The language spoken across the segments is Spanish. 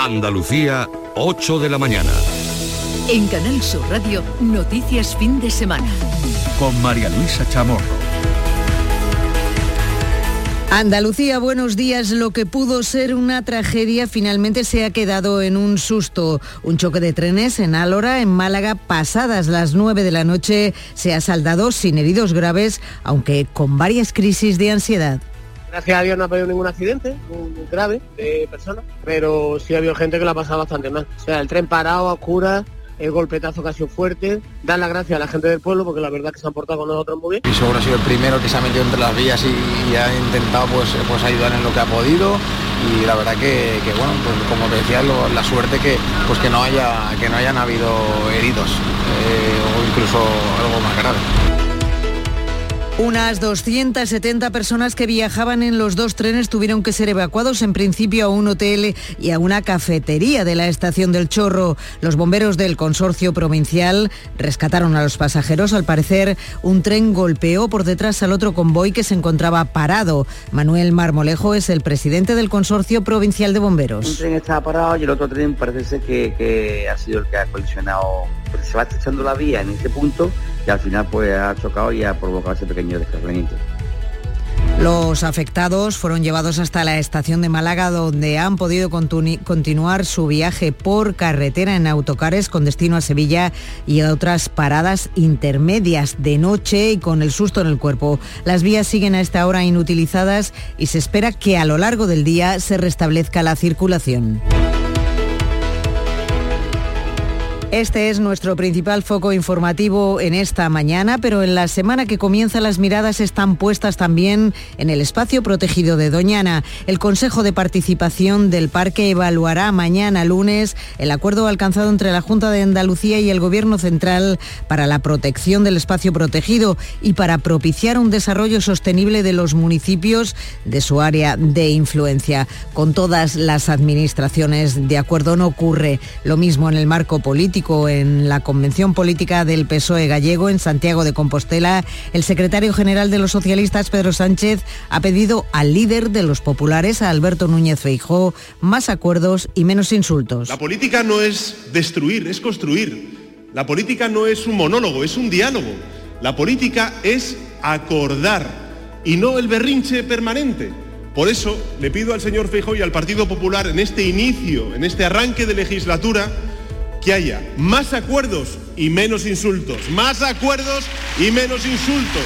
Andalucía, 8 de la mañana. En Canal Sur Radio, Noticias Fin de Semana. Con María Luisa Chamorro. Andalucía, buenos días. Lo que pudo ser una tragedia finalmente se ha quedado en un susto. Un choque de trenes en Álora, en Málaga, pasadas las 9 de la noche, se ha saldado sin heridos graves, aunque con varias crisis de ansiedad. Gracias a Dios no ha habido ningún accidente grave de personas, pero sí ha habido gente que la ha pasado bastante mal. O sea, el tren parado a oscuras, el golpetazo sido fuerte. Dan las gracias a la gente del pueblo porque la verdad que se han portado con nosotros muy bien. Y seguro ha sido el primero que se ha metido entre las vías y, ha intentado pues, pues ayudar en lo que ha podido y la verdad que, bueno, pues como te decía, la suerte que pues que no haya que no hayan habido heridos eh, o incluso algo más grave. Unas 270 personas que viajaban en los dos trenes tuvieron que ser evacuados en principio a un hotel y a una cafetería de la estación del Chorro. Los bomberos del consorcio provincial rescataron a los pasajeros. Al parecer, un tren golpeó por detrás al otro convoy que se encontraba parado. Manuel Marmolejo es el presidente del consorcio provincial de bomberos. Un tren estaba parado y el otro tren parece que, ha sido el que ha colisionado. Se va estrechando la vía en este punto y al final pues ha chocado y ha provocado ese pequeño descarrilamiento. Los afectados fueron llevados hasta la estación de Málaga donde han podido continuar su viaje por carretera en autocares con destino a Sevilla y a otras paradas intermedias de noche y con el susto en el cuerpo. Las vías siguen a esta hora inutilizadas y se espera que a lo largo del día se restablezca la circulación. Este es nuestro principal foco informativo en esta mañana, pero en la semana que comienza las miradas están puestas también en el espacio protegido de Doñana. El Consejo de Participación del Parque evaluará mañana lunes el acuerdo alcanzado entre la Junta de Andalucía y el Gobierno Central para la protección del espacio protegido y para propiciar un desarrollo sostenible de los municipios de su área de influencia. Con todas las administraciones de acuerdo no ocurre lo mismo en el marco político en la Convención Política del PSOE gallego en Santiago de Compostela, el secretario general de los socialistas, Pedro Sánchez, ha pedido al líder de los populares, a Alberto Núñez Feijó, más acuerdos y menos insultos. La política no es destruir, es construir. La política no es un monólogo, es un diálogo. La política es acordar y no el berrinche permanente. Por eso le pido al señor Feijóo y al Partido Popular en este inicio, en este arranque de legislatura, que haya más acuerdos y menos insultos, más acuerdos y menos insultos.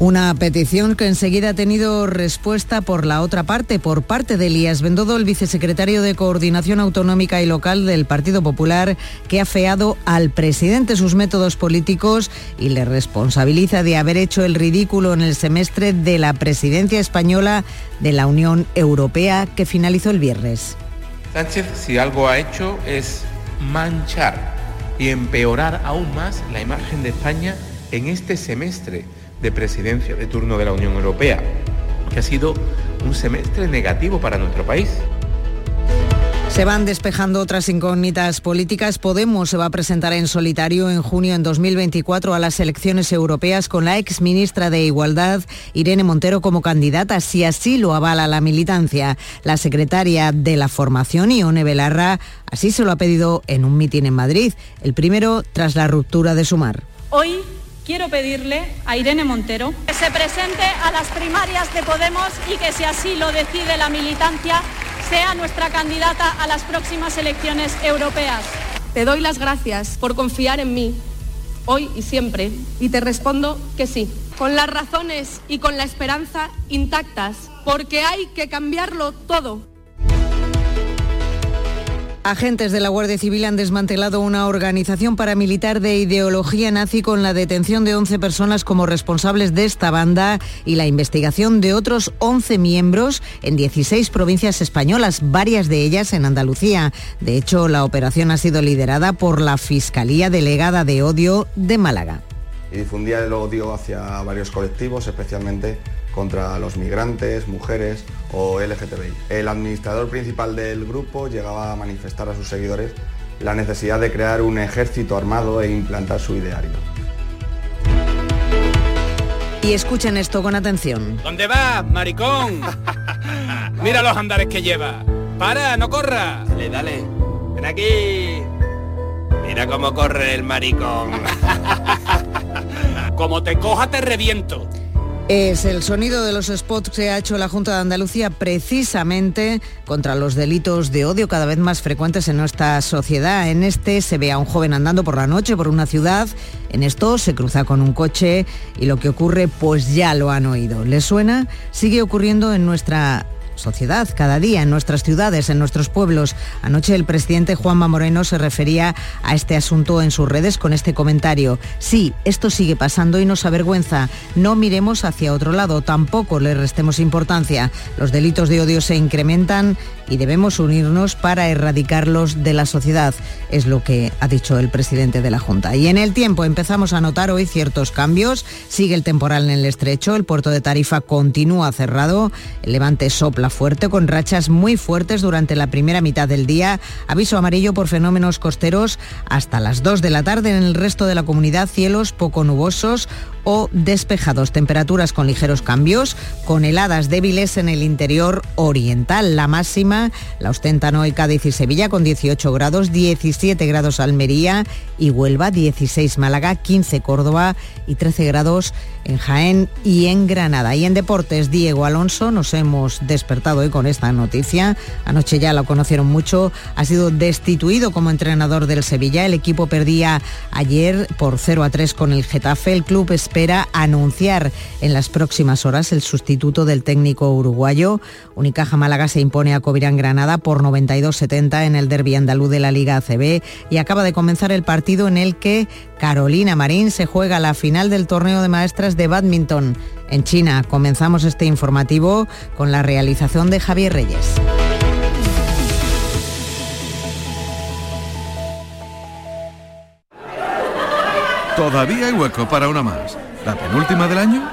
Una petición que enseguida ha tenido respuesta por la otra parte, por parte de Elías Bendodo, el vicesecretario de Coordinación Autonómica y Local del Partido Popular, que ha feado al presidente sus métodos políticos y le responsabiliza de haber hecho el ridículo en el semestre de la presidencia española de la Unión Europea que finalizó el viernes. Sánchez, si algo ha hecho es manchar y empeorar aún más la imagen de España en este semestre de presidencia de turno de la Unión Europea, que ha sido un semestre negativo para nuestro país. Se van despejando otras incógnitas políticas. Podemos se va a presentar en solitario en junio en 2024 a las elecciones europeas con la ex ministra de Igualdad, Irene Montero, como candidata, si así lo avala la militancia. La secretaria de la formación, Ione Belarra, así se lo ha pedido en un mitin en Madrid, el primero tras la ruptura de Sumar. Hoy quiero pedirle a Irene Montero que se presente a las primarias de Podemos y que si así lo decide la militancia, sea nuestra candidata a las próximas elecciones europeas. Te doy las gracias por confiar en mí, hoy y siempre, y te respondo que sí, con las razones y con la esperanza intactas, porque hay que cambiarlo todo. Agentes de la Guardia Civil han desmantelado una organización paramilitar de ideología nazi con la detención de 11 personas como responsables de esta banda y la investigación de otros 11 miembros en 16 provincias españolas, varias de ellas en Andalucía. De hecho, la operación ha sido liderada por la Fiscalía Delegada de Odio de Málaga. Y difundía el odio hacia varios colectivos, especialmente contra los migrantes, mujeres o LGTBI. El administrador principal del grupo llegaba a manifestar a sus seguidores la necesidad de crear un ejército armado e implantar su ideario. Y escuchen esto con atención. ¿Dónde vas, maricón? Mira los andares que lleva. Para, no corra. Dale, dale. Ven aquí. Mira cómo corre el maricón. Como te coja te reviento. Es el sonido de los spots que ha hecho la Junta de Andalucía precisamente contra los delitos de odio cada vez más frecuentes en nuestra sociedad. En este se ve a un joven andando por la noche por una ciudad, en esto se cruza con un coche y lo que ocurre pues ya lo han oído. ¿Les suena? Sigue ocurriendo en nuestra sociedad cada día en nuestras ciudades, en nuestros pueblos. Anoche el presidente Juanma Moreno se refería a este asunto en sus redes con este comentario. Sí, esto sigue pasando y nos avergüenza. No miremos hacia otro lado, tampoco le restemos importancia. Los delitos de odio se incrementan y debemos unirnos para erradicarlos de la sociedad, es lo que ha dicho el presidente de la Junta. Y en el tiempo empezamos a notar hoy ciertos cambios. Sigue el temporal en el estrecho, el puerto de Tarifa continúa cerrado, el levante sopla fuerte con rachas muy fuertes durante la primera mitad del día. Aviso amarillo por fenómenos costeros hasta las 2 de la tarde en el resto de la comunidad, cielos poco nubosos o despejados, temperaturas con ligeros cambios, con heladas débiles en el interior oriental. La máxima la ostentan hoy Cádiz y Sevilla con 18 grados, 17 grados Almería y Huelva, 16 Málaga, 15 Córdoba y 13 grados en Jaén y en Granada. Y en deportes, Diego Alonso, nos hemos despertado hoy con esta noticia. Anoche ya lo conocieron mucho, ha sido destituido como entrenador del Sevilla. El equipo perdía ayer por 0 a 3 con el Getafe. El club espera anunciar en las próximas horas el sustituto del técnico uruguayo. Unicaja Málaga se impone a Covirán Granada por 92-70 en el derbi andaluz de la Liga ACB y acaba de comenzar el partido en el que Carolina Marín se juega la final del torneo de maestras de badminton en China. Comenzamos este informativo con la realización de Javier Reyes. Todavía hay hueco para una más. ¿La penúltima del año?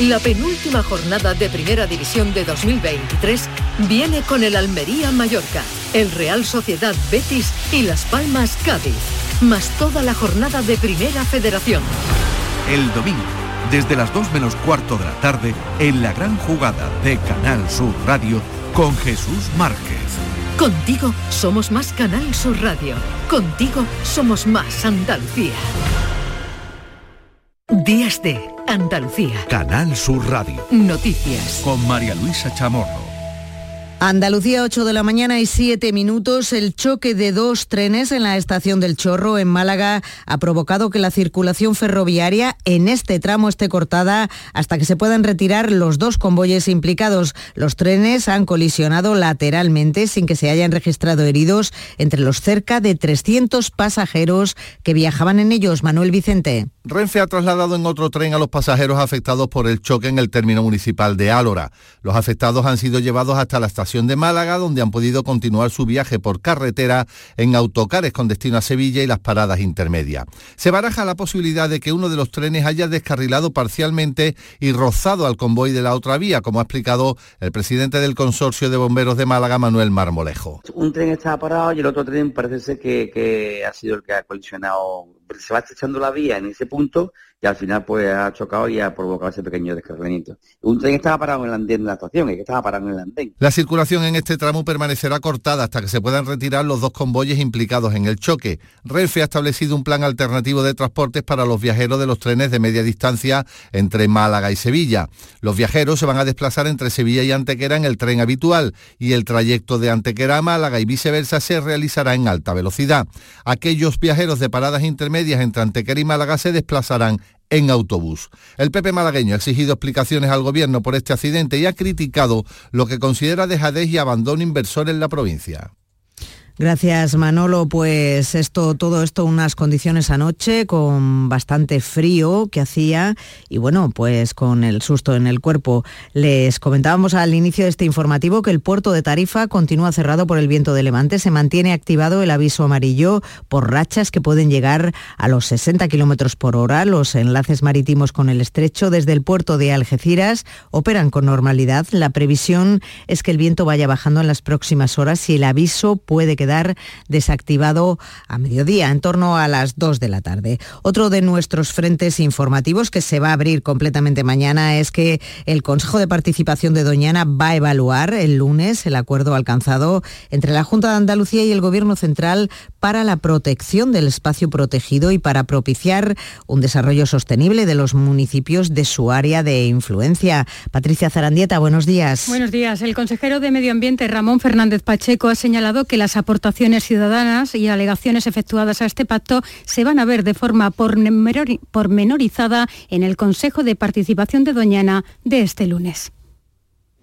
La penúltima jornada de Primera División de 2023 viene con el Almería Mallorca, el Real Sociedad Betis y Las Palmas Cádiz, más toda la jornada de Primera Federación. El domingo, desde las 2 menos cuarto de la tarde, en la gran jugada de Canal Sur Radio con Jesús Márquez. Contigo somos más Canal Sur Radio. Contigo somos más Andalucía. Días de Andalucía. Canal Sur Radio. Noticias. Con María Luisa Chamorro. Andalucía, 8 de la mañana y 7 minutos. El choque de dos trenes en la estación del Chorro, en Málaga, ha provocado que la circulación ferroviaria en este tramo esté cortada hasta que se puedan retirar los dos convoyes implicados. Los trenes han colisionado lateralmente sin que se hayan registrado heridos entre los cerca de 300 pasajeros que viajaban en ellos. Manuel Vicente. Renfe ha trasladado en otro tren a los pasajeros afectados por el choque en el término municipal de Álora. Los afectados han sido llevados hasta la estación de Málaga, donde han podido continuar su viaje por carretera en autocares con destino a Sevilla y las paradas intermedias. Se baraja la posibilidad de que uno de los trenes haya descarrilado parcialmente y rozado al convoy de la otra vía, como ha explicado el presidente del Consorcio de Bomberos de Málaga, Manuel Marmolejo. Un tren estaba parado y el otro tren parece que, que ha sido el que ha colisionado se va estrechando la vía en ese punto y al final pues ha chocado y ha provocado ese pequeño descarrilamiento. Un tren estaba parado en el andén de la estación, y que estaba parado en el andén. La circulación en este tramo permanecerá cortada hasta que se puedan retirar los dos convoyes implicados en el choque. Renfe ha establecido un plan alternativo de transportes para los viajeros de los trenes de media distancia entre Málaga y Sevilla. Los viajeros se van a desplazar entre Sevilla y Antequera en el tren habitual y el trayecto de Antequera a Málaga y viceversa se realizará en alta velocidad. Aquellos viajeros de paradas intermedias entre Antequera y Málaga se desplazarán en autobús. El PP malagueño ha exigido explicaciones al gobierno por este accidente y ha criticado lo que considera dejadez y abandono inversor en la provincia. Gracias Manolo, pues esto, todo esto, unas condiciones anoche con bastante frío que hacía y bueno, pues con el susto en el cuerpo. Les comentábamos al inicio de este informativo que el puerto de Tarifa continúa cerrado por el viento de levante, se mantiene activado el aviso amarillo por rachas que pueden llegar a los 60 kilómetros por hora. Los enlaces marítimos con el estrecho desde el puerto de Algeciras operan con normalidad. La previsión es que el viento vaya bajando en las próximas horas y el aviso puede que quedar desactivado a mediodía, en torno a las 2 de la tarde. Otro de nuestros frentes informativos que se va a abrir completamente mañana es que el Consejo de Participación de Doñana va a evaluar el lunes el acuerdo alcanzado entre la Junta de Andalucía y el Gobierno Central para la protección del espacio protegido y para propiciar un desarrollo sostenible de los municipios de su área de influencia. Patricia Zarandieta, buenos días. Buenos días. El consejero de Medio Ambiente, Ramón Fernández Pacheco, ha señalado que las aportaciones ciudadanas y alegaciones efectuadas a este pacto se van a ver de forma pormenorizada en el Consejo de Participación de Doñana de este lunes.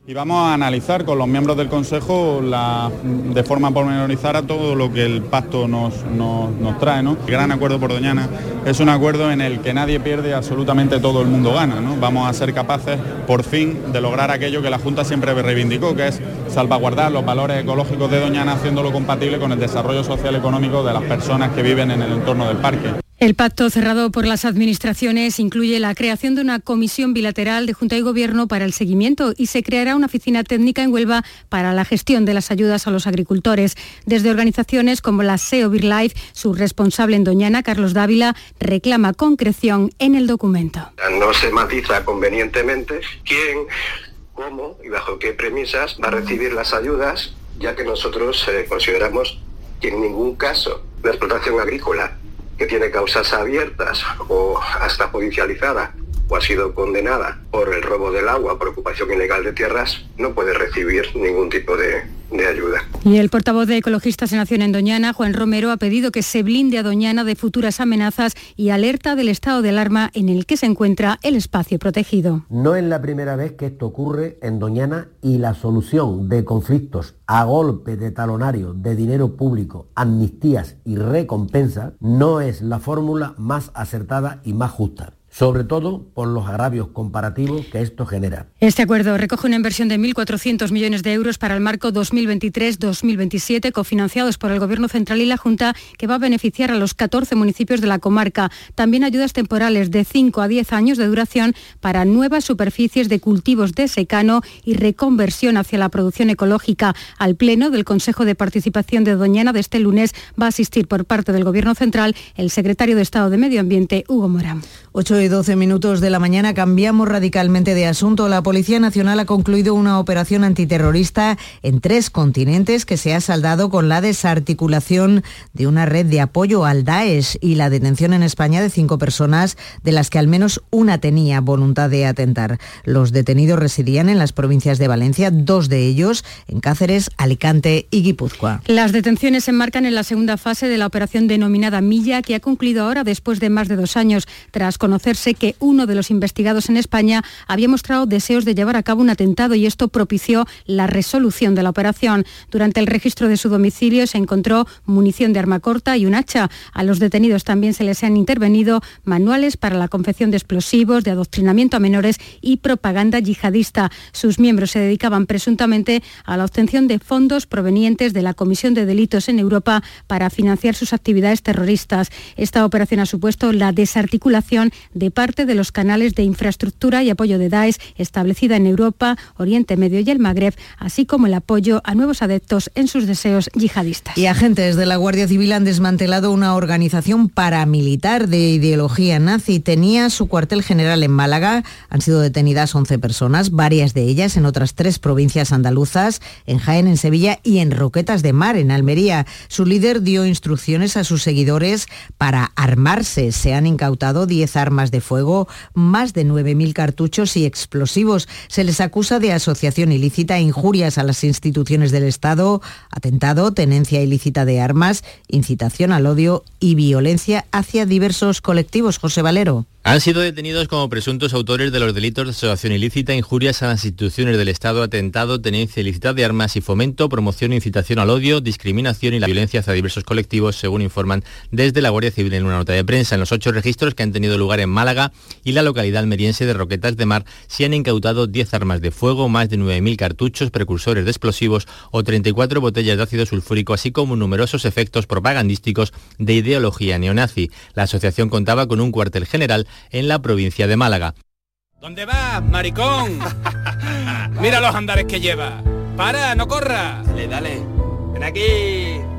Y vamos a analizar con los miembros del Consejo de forma pormenorizada todo lo que el pacto nos, trae. ¿no? El gran acuerdo por Doñana es un acuerdo en el que nadie pierde, absolutamente todo el mundo gana. ¿no? Vamos a ser capaces, por fin, de lograr aquello que la Junta siempre reivindicó, que es salvaguardar los valores ecológicos de Doñana, haciéndolo compatible con el desarrollo social y económico de las personas que viven en el entorno del parque. El pacto cerrado por las administraciones incluye la creación de una comisión bilateral de Junta y Gobierno para el seguimiento y se creará una oficina técnica en Huelva para la gestión de las ayudas a los agricultores. Desde organizaciones como la SEO BirLife, su responsable en Doñana, Carlos Dávila, reclama concreción en el documento. No se matiza convenientemente quién, cómo y bajo qué premisas va a recibir las ayudas, ya que nosotros eh, consideramos que en ningún caso la explotación agrícola que tiene causas abiertas o hasta judicializada o ha sido condenada por el robo del agua, por ocupación ilegal de tierras, no puede recibir ningún tipo de, ayuda. Y el portavoz de Ecologistas en Nación en Doñana, Juan Romero, ha pedido que se blinde a Doñana de futuras amenazas y alerta del estado de alarma en el que se encuentra el espacio protegido. No es la primera vez que esto ocurre en Doñana y la solución de conflictos a golpe de talonario de dinero público, amnistías y recompensas no es la fórmula más acertada y más justa sobre todo por los agravios comparativos que esto genera. Este acuerdo recoge una inversión de 1.400 millones de euros para el marco 2023-2027, cofinanciados por el Gobierno Central y la Junta, que va a beneficiar a los 14 municipios de la comarca. También ayudas temporales de 5 a 10 años de duración para nuevas superficies de cultivos de secano y reconversión hacia la producción ecológica. Al Pleno del Consejo de Participación de Doñana de este lunes va a asistir por parte del Gobierno Central el secretario de Estado de Medio Ambiente, Hugo Morán. 8 y 12 minutos de la mañana cambiamos radicalmente de asunto. La Policía Nacional ha concluido una operación antiterrorista en tres continentes que se ha saldado con la desarticulación de una red de apoyo al Daesh y la detención en España de cinco personas, de las que al menos una tenía voluntad de atentar. Los detenidos residían en las provincias de Valencia, dos de ellos en Cáceres, Alicante y Guipúzcoa. Las detenciones se enmarcan en la segunda fase de la operación denominada Milla, que ha concluido ahora después de más de dos años, tras conocerse que uno de los investigados en España había mostrado deseos de llevar a cabo un atentado y esto propició la resolución de la operación. Durante el registro de su domicilio se encontró munición de arma corta y un hacha. A los detenidos también se les han intervenido manuales para la confección de explosivos, de adoctrinamiento a menores y propaganda yihadista. Sus miembros se dedicaban presuntamente a la obtención de fondos provenientes de la Comisión de Delitos en Europa para financiar sus actividades terroristas. Esta operación ha supuesto la desarticulación de parte de los canales de infraestructura y apoyo de Daesh establecida en Europa, Oriente Medio y el Magreb, así como el apoyo a nuevos adeptos en sus deseos yihadistas. Y agentes de la Guardia Civil han desmantelado una organización paramilitar de ideología nazi. Tenía su cuartel general en Málaga. Han sido detenidas 11 personas, varias de ellas en otras tres provincias andaluzas, en Jaén, en Sevilla y en Roquetas de Mar, en Almería. Su líder dio instrucciones a sus seguidores para armarse. Se han incautado 10 armas de fuego, más de 9.000 cartuchos y explosivos. Se les acusa de asociación ilícita injurias a las instituciones del Estado, atentado, tenencia ilícita de armas, incitación al odio y violencia hacia diversos colectivos. José Valero. Han sido detenidos como presuntos autores de los delitos de asociación ilícita, injurias a las instituciones del Estado, atentado, tenencia ilícita de armas y fomento, promoción e incitación al odio, discriminación y la violencia hacia diversos colectivos, según informan desde la Guardia Civil en una nota de prensa. En los ocho registros que han tenido lugar en Málaga y la localidad almeriense de Roquetas de Mar, se han incautado 10 armas de fuego, más de 9.000 cartuchos, precursores de explosivos o 34 botellas de ácido sulfúrico, así como numerosos efectos propagandísticos de ideología neonazi. La asociación contaba con un cuartel general en la provincia de Málaga. ¿Dónde vas, maricón? Mira los andares que lleva. Para, no corra. Dale, dale. Ven aquí.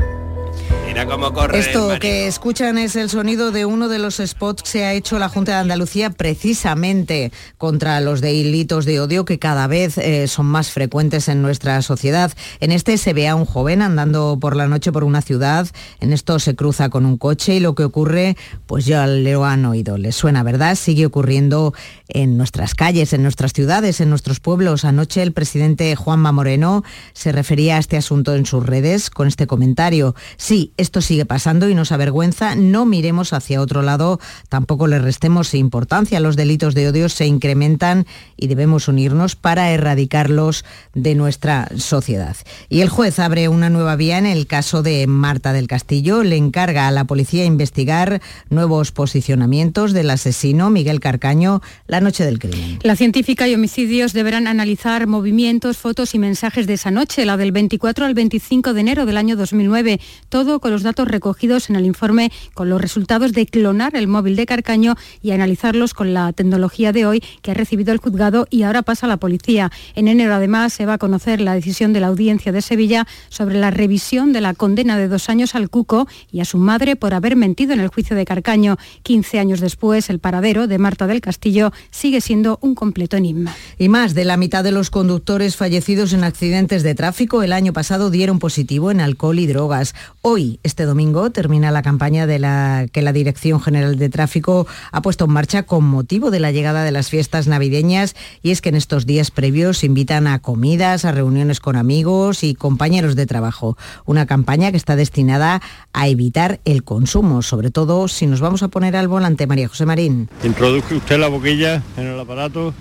Mira cómo corre. Esto que escuchan es el sonido de uno de los spots que se ha hecho la Junta de Andalucía precisamente contra los delitos de odio que cada vez eh, son más frecuentes en nuestra sociedad. En este se ve a un joven andando por la noche por una ciudad, en esto se cruza con un coche y lo que ocurre, pues ya lo han oído, les suena, ¿verdad? Sigue ocurriendo en nuestras calles, en nuestras ciudades, en nuestros pueblos. Anoche el presidente Juanma Moreno se refería a este asunto en sus redes con este comentario. Sí, esto sigue pasando y nos avergüenza, no miremos hacia otro lado, tampoco le restemos importancia. Los delitos de odio se incrementan y debemos unirnos para erradicarlos de nuestra sociedad. Y el juez abre una nueva vía en el caso de Marta del Castillo. Le encarga a la policía investigar nuevos posicionamientos del asesino Miguel Carcaño la noche del crimen. La científica y homicidios deberán analizar movimientos, fotos y mensajes de esa noche, la del 24 al 25 de enero del año 2009. Todo con los datos recogidos en el informe, con los resultados de clonar el móvil de Carcaño y analizarlos con la tecnología de hoy que ha recibido el juzgado y ahora pasa a la policía. En enero, además, se va a conocer la decisión de la audiencia de Sevilla sobre la revisión de la condena de dos años al Cuco y a su madre por haber mentido en el juicio de Carcaño. 15 años después, el paradero de Marta del Castillo sigue siendo un completo enigma. Y más de la mitad de los conductores fallecidos en accidentes de tráfico el año pasado dieron positivo en alcohol y drogas. Hoy, este domingo, termina la campaña de la que la Dirección General de Tráfico ha puesto en marcha con motivo de la llegada de las fiestas navideñas y es que en estos días previos invitan a comidas, a reuniones con amigos y compañeros de trabajo. Una campaña que está destinada a evitar el consumo, sobre todo si nos vamos a poner al volante, María José Marín. Introduzca usted la boquilla en el aparato.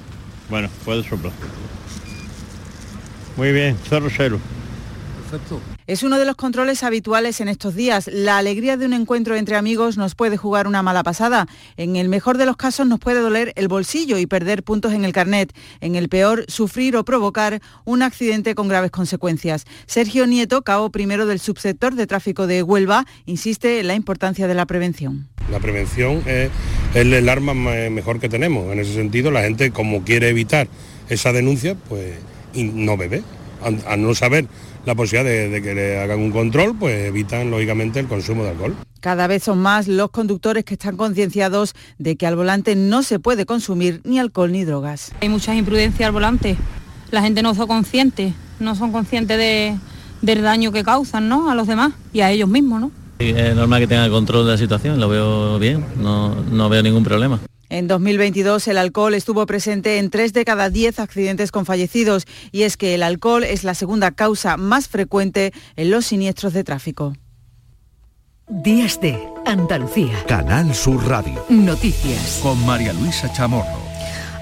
Bueno, puede soplar. Muy bien, cero cero. Perfecto. Es uno de los controles habituales en estos días. La alegría de un encuentro entre amigos nos puede jugar una mala pasada. En el mejor de los casos nos puede doler el bolsillo y perder puntos en el carnet. En el peor, sufrir o provocar un accidente con graves consecuencias. Sergio Nieto, cabo primero del subsector de tráfico de Huelva, insiste en la importancia de la prevención. La prevención es, el arma mejor que tenemos. En ese sentido, la gente como quiere evitar esa denuncia, pues no bebe. A, no saber la posibilidad de, que le hagan un control, pues evitan lógicamente el consumo de alcohol. Cada vez son más los conductores que están concienciados de que al volante no se puede consumir ni alcohol ni drogas. Hay mucha imprudencia al volante. La gente no son conscientes, no son conscientes de, del daño que causan ¿no? a los demás y a ellos mismos. ¿no? Es normal que tengan control de la situación, lo veo bien, no, no veo ningún problema. En 2022 el alcohol estuvo presente en 3 de cada 10 accidentes con fallecidos y es que el alcohol es la segunda causa más frecuente en los siniestros de tráfico. Días de Andalucía. Canal Sur Radio. Noticias. Con María Luisa Chamorro.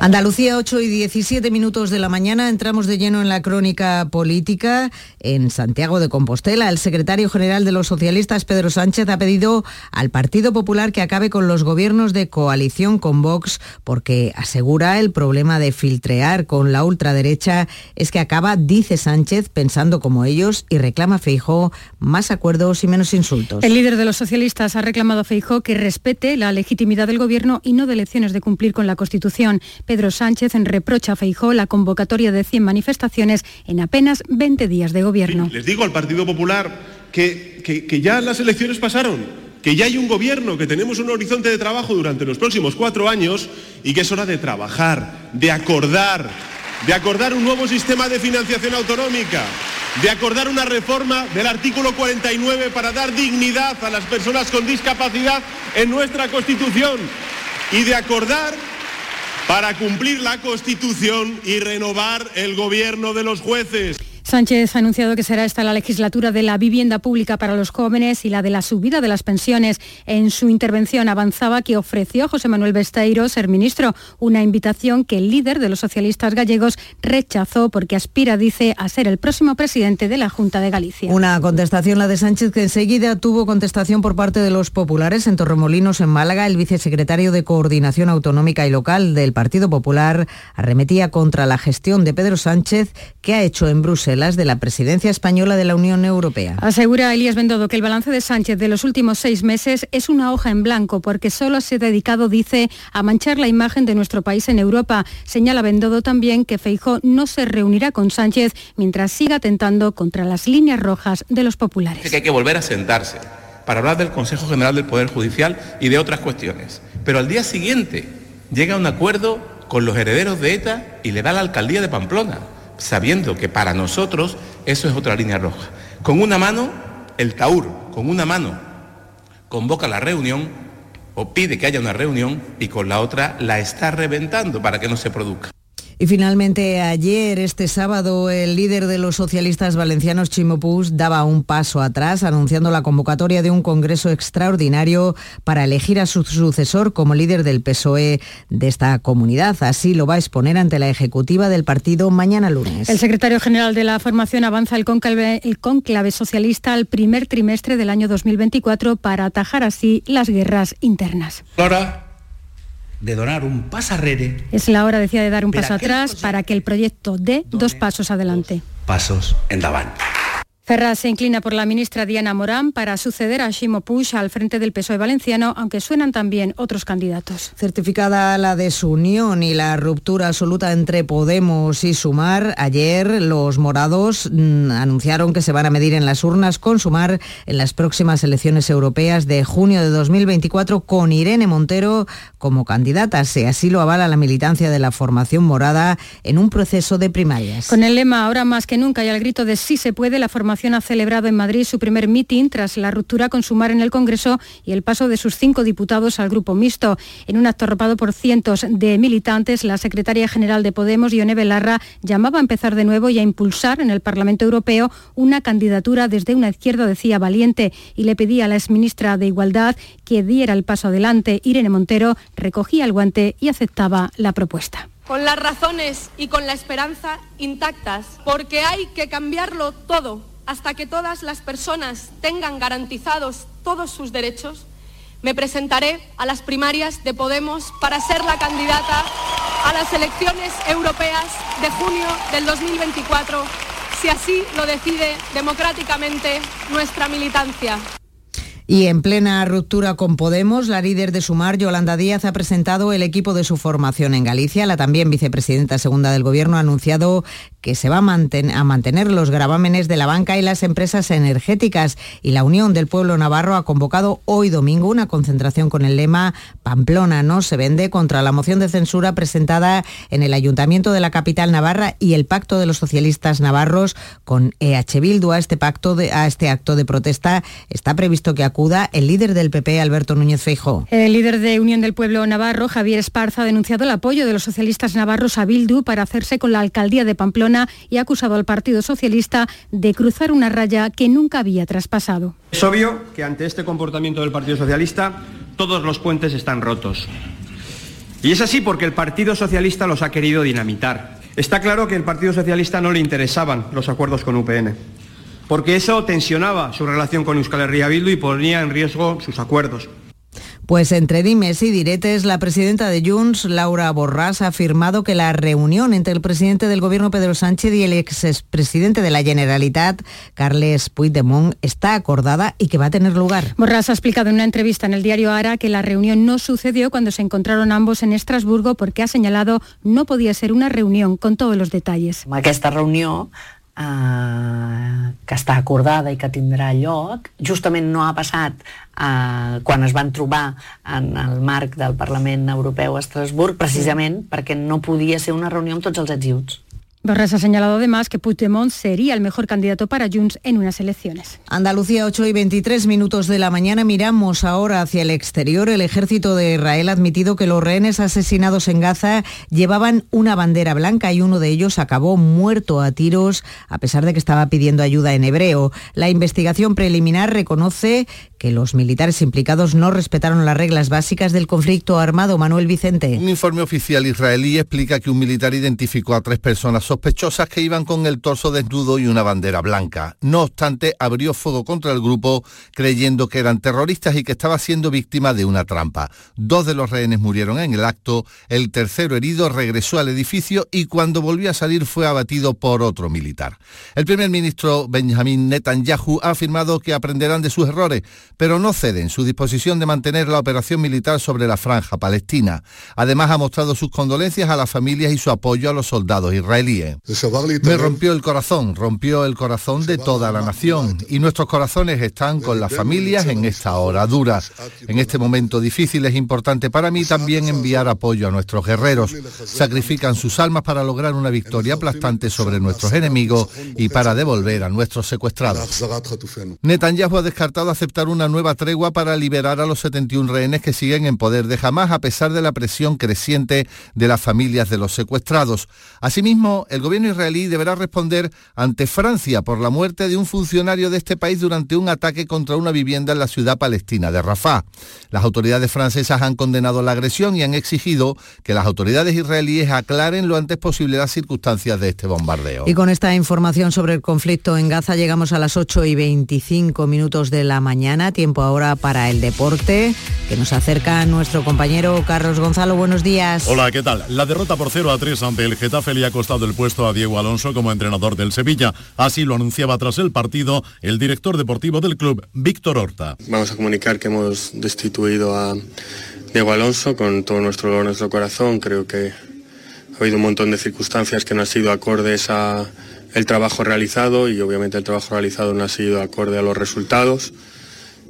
Andalucía, 8 y 17 minutos de la mañana. Entramos de lleno en la crónica política. En Santiago de Compostela, el secretario general de los socialistas, Pedro Sánchez, ha pedido al Partido Popular que acabe con los gobiernos de coalición con Vox, porque asegura el problema de filtrear con la ultraderecha es que acaba, dice Sánchez, pensando como ellos y reclama a Feijó más acuerdos y menos insultos. El líder de los socialistas ha reclamado a Feijó que respete la legitimidad del gobierno y no de elecciones de cumplir con la Constitución. Pedro Sánchez en reprocha a Feijó la convocatoria de 100 manifestaciones en apenas 20 días de gobierno. Les digo al Partido Popular que, que, ya las elecciones pasaron, que ya hay un gobierno, que tenemos un horizonte de trabajo durante los próximos cuatro años y que es hora de trabajar, de acordar, de acordar un nuevo sistema de financiación autonómica, de acordar una reforma del artículo 49 para dar dignidad a las personas con discapacidad en nuestra Constitución y de acordar para cumplir la Constitución y renovar el gobierno de los jueces. Sánchez ha anunciado que será esta la legislatura de la vivienda pública para los jóvenes y la de la subida de las pensiones. En su intervención avanzaba que ofreció a José Manuel Besteiro ser ministro, una invitación que el líder de los socialistas gallegos rechazó porque aspira, dice, a ser el próximo presidente de la Junta de Galicia. Una contestación, la de Sánchez, que enseguida tuvo contestación por parte de los populares en Torremolinos, en Málaga. El vicesecretario de Coordinación Autonómica y Local del Partido Popular arremetía contra la gestión de Pedro Sánchez que ha hecho en Bruselas de la presidencia española de la Unión Europea. Asegura Elías Bendodo que el balance de Sánchez de los últimos seis meses es una hoja en blanco porque solo se ha dedicado, dice, a manchar la imagen de nuestro país en Europa. Señala Bendodo también que Feijó no se reunirá con Sánchez mientras siga atentando contra las líneas rojas de los populares. que hay que volver a sentarse para hablar del Consejo General del Poder Judicial y de otras cuestiones. Pero al día siguiente llega a un acuerdo con los herederos de ETA y le da la alcaldía de Pamplona, sabiendo que para nosotros eso es otra línea roja. Con una mano, el TAUR, con una mano, convoca la reunión o pide que haya una reunión y con la otra la está reventando para que no se produzca. Y finalmente ayer, este sábado, el líder de los socialistas valencianos, Chimo Puig, daba un paso atrás anunciando la convocatoria de un congreso extraordinario para elegir a su sucesor como líder del PSOE de esta comunidad. Así lo va a exponer ante la ejecutiva del partido mañana lunes. El secretario general de la formación avanza el conclave, el conclave socialista al primer trimestre del año 2024 para atajar así las guerras internas de donar un pasarrere. Es la hora, decía, de dar un paso atrás para que el proyecto dé dos pasos adelante. Pasos en davant. Ferraz se inclina por la ministra Diana Morán para suceder a Ximo Puig al frente del PSOE valenciano, aunque suenan también otros candidatos. Certificada la desunión y la ruptura absoluta entre Podemos y Sumar, ayer los morados mm, anunciaron que se van a medir en las urnas con Sumar en las próximas elecciones europeas de junio de 2024 con Irene Montero como candidata, si así lo avala la militancia de la formación morada en un proceso de primarias. Con el lema ahora más que nunca y al grito de sí se puede, la formación ha celebrado en Madrid su primer mitin tras la ruptura con Sumar en el Congreso y el paso de sus cinco diputados al grupo mixto. En un acto arropado por cientos de militantes, la secretaria general de Podemos, Ione Belarra, llamaba a empezar de nuevo y a impulsar en el Parlamento Europeo una candidatura desde una izquierda, decía, valiente, y le pedía a la exministra de Igualdad que diera el paso adelante. Irene Montero recogía el guante y aceptaba la propuesta con las razones y con la esperanza intactas, porque hay que cambiarlo todo hasta que todas las personas tengan garantizados todos sus derechos, me presentaré a las primarias de Podemos para ser la candidata a las elecciones europeas de junio del 2024, si así lo decide democráticamente nuestra militancia. Y en plena ruptura con Podemos, la líder de Sumar, Yolanda Díaz, ha presentado el equipo de su formación en Galicia. La también vicepresidenta segunda del Gobierno ha anunciado que se va a, mantener los gravámenes de la banca y las empresas energéticas. Y la Unión del Pueblo Navarro ha convocado hoy domingo una concentración con el lema Pamplona no se vende contra la moción de censura presentada en el Ayuntamiento de la capital navarra y el pacto de los socialistas navarros con EH Bildu. A este, pacto a este acto de protesta está previsto que el líder del PP, Alberto Núñez Feijóo. El líder de Unión del Pueblo Navarro, Javier Esparza, ha denunciado el apoyo de los socialistas navarros a Bildu para hacerse con la alcaldía de Pamplona y ha acusado al Partido Socialista de cruzar una raya que nunca había traspasado. Es obvio que ante este comportamiento del Partido Socialista todos los puentes están rotos. Y es así porque el Partido Socialista los ha querido dinamitar. Está claro que al Partido Socialista no le interesaban los acuerdos con UPN porque eso tensionaba su relación con Euskal Herria Bildu y ponía en riesgo sus acuerdos. Pues entre dimes y diretes, la presidenta de Junts, Laura Borràs, ha afirmado que la reunión entre el presidente del gobierno Pedro Sánchez y el expresidente de la Generalitat, Carles Puigdemont, está acordada y que va a tener lugar. Borràs ha explicado en una entrevista en el diario Ara que la reunión no sucedió cuando se encontraron ambos en Estrasburgo porque ha señalado no podía ser una reunión con todos los detalles. Esta reunión eh, que està acordada i que tindrà lloc. Justament no ha passat eh, quan es van trobar en el marc del Parlament Europeu a Estrasburg, precisament perquè no podia ser una reunió amb tots els ets Borras ha señalado además que Puigdemont sería el mejor candidato para Junts en unas elecciones. Andalucía, 8 y 23 minutos de la mañana. Miramos ahora hacia el exterior. El ejército de Israel ha admitido que los rehenes asesinados en Gaza llevaban una bandera blanca y uno de ellos acabó muerto a tiros a pesar de que estaba pidiendo ayuda en hebreo. La investigación preliminar reconoce que los militares implicados no respetaron las reglas básicas del conflicto armado. Manuel Vicente. Un informe oficial israelí explica que un militar identificó a tres personas sospechosas que iban con el torso desnudo y una bandera blanca. No obstante, abrió fuego contra el grupo creyendo que eran terroristas y que estaba siendo víctima de una trampa. Dos de los rehenes murieron en el acto, el tercero herido regresó al edificio y cuando volvió a salir fue abatido por otro militar. El primer ministro Benjamin Netanyahu ha afirmado que aprenderán de sus errores, pero no cede en su disposición de mantener la operación militar sobre la franja palestina. Además ha mostrado sus condolencias a las familias y su apoyo a los soldados israelíes. Me rompió el corazón, rompió el corazón de toda la nación y nuestros corazones están con las familias en esta hora dura. En este momento difícil es importante para mí también enviar apoyo a nuestros guerreros. Sacrifican sus almas para lograr una victoria aplastante sobre nuestros enemigos y para devolver a nuestros secuestrados. Netanyahu ha descartado aceptar una nueva tregua para liberar a los 71 rehenes que siguen en poder de Hamas a pesar de la presión creciente de las familias de los secuestrados. Asimismo, el gobierno israelí deberá responder ante Francia por la muerte de un funcionario de este país durante un ataque contra una vivienda en la ciudad palestina de Rafah. Las autoridades francesas han condenado la agresión y han exigido que las autoridades israelíes aclaren lo antes posible las circunstancias de este bombardeo. Y con esta información sobre el conflicto en Gaza llegamos a las 8 y 25 minutos de la mañana. Tiempo ahora para el deporte que nos acerca nuestro compañero Carlos Gonzalo. Buenos días. Hola, ¿qué tal? La derrota por 0 a 3 ante el Getafe le ha costado el puesto a Diego Alonso como entrenador del Sevilla. Así lo anunciaba tras el partido el director deportivo del club, Víctor Horta. Vamos a comunicar que hemos destituido a Diego Alonso con todo nuestro, nuestro corazón. Creo que ha habido un montón de circunstancias que no han sido acordes a el trabajo realizado y obviamente el trabajo realizado no ha sido acorde a los resultados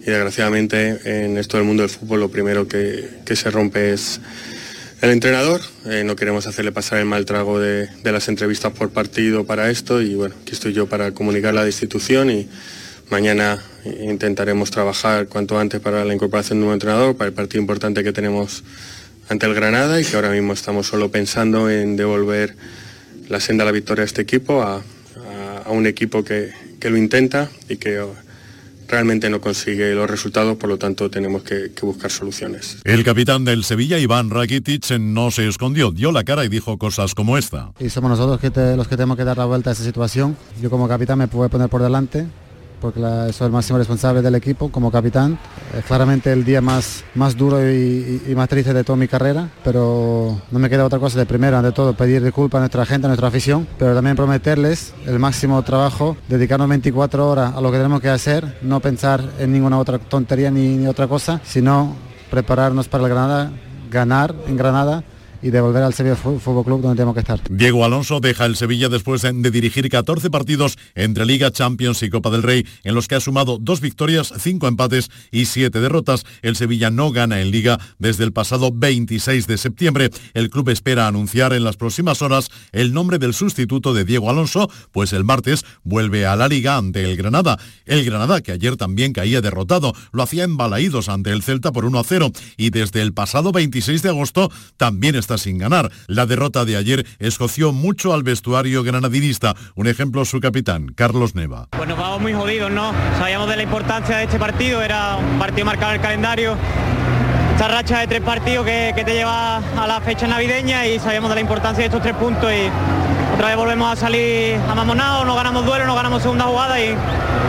desgraciadamente en esto del mundo del fútbol lo primero que, se rompe es el entrenador. Eh, no queremos hacerle pasar el mal trago de, las entrevistas por partido para esto y bueno, aquí estoy yo para comunicar la institución y mañana intentaremos trabajar cuanto antes para la incorporación de un entrenador, para el partido importante que tenemos ante el Granada y que ahora mismo estamos solo pensando en devolver la senda a la victoria a este equipo, a, un equipo que, lo intenta y que realmente no consigue los resultados, por lo tanto tenemos que, buscar soluciones. El capitán del Sevilla, Iván Rakitic, no se escondió, dio la cara y dijo cosas como esta. Y somos nosotros los que tenemos que dar la vuelta a esa situación. Yo como capitán me puedo poner por delante, porque soy el máximo responsable del equipo como capitán. Es claramente el día más, más duro y, más triste de toda mi carrera, pero no me queda otra cosa de primero, ante todo, pedir disculpas a nuestra gente, a nuestra afición, pero también prometerles el máximo trabajo, dedicarnos 24 horas a lo que tenemos que hacer, no pensar en ninguna otra tontería ni, ni otra cosa, sino prepararnos para el Granada, ganar en Granada y devolver al Sevilla Fútbol Club donde tenemos que estar. Diego Alonso deja el Sevilla después de, dirigir 14 partidos entre Liga, Champions y Copa del Rey, en los que ha sumado dos victorias, cinco empates y siete derrotas. El Sevilla no gana en Liga desde el pasado 26 de septiembre. El club espera anunciar en las próximas horas el nombre del sustituto de Diego Alonso, pues el martes vuelve a la Liga ante el Granada. El Granada, que ayer también caía derrotado, lo hacía en Balaídos ante el Celta por 1 a 0 y desde el pasado 26 de agosto también está sin ganar. La derrota de ayer escoció mucho al vestuario granadinista. Un ejemplo su capitán, Carlos Neva. Pues nos vamos muy jodidos, ¿no? Sabíamos de la importancia de este partido, era un partido marcado en el calendario. Esta racha de tres partidos que, que te lleva a la fecha navideña y sabíamos de la importancia de estos tres puntos y otra vez volvemos a salir amamonados, no ganamos duelo, no ganamos segunda jugada y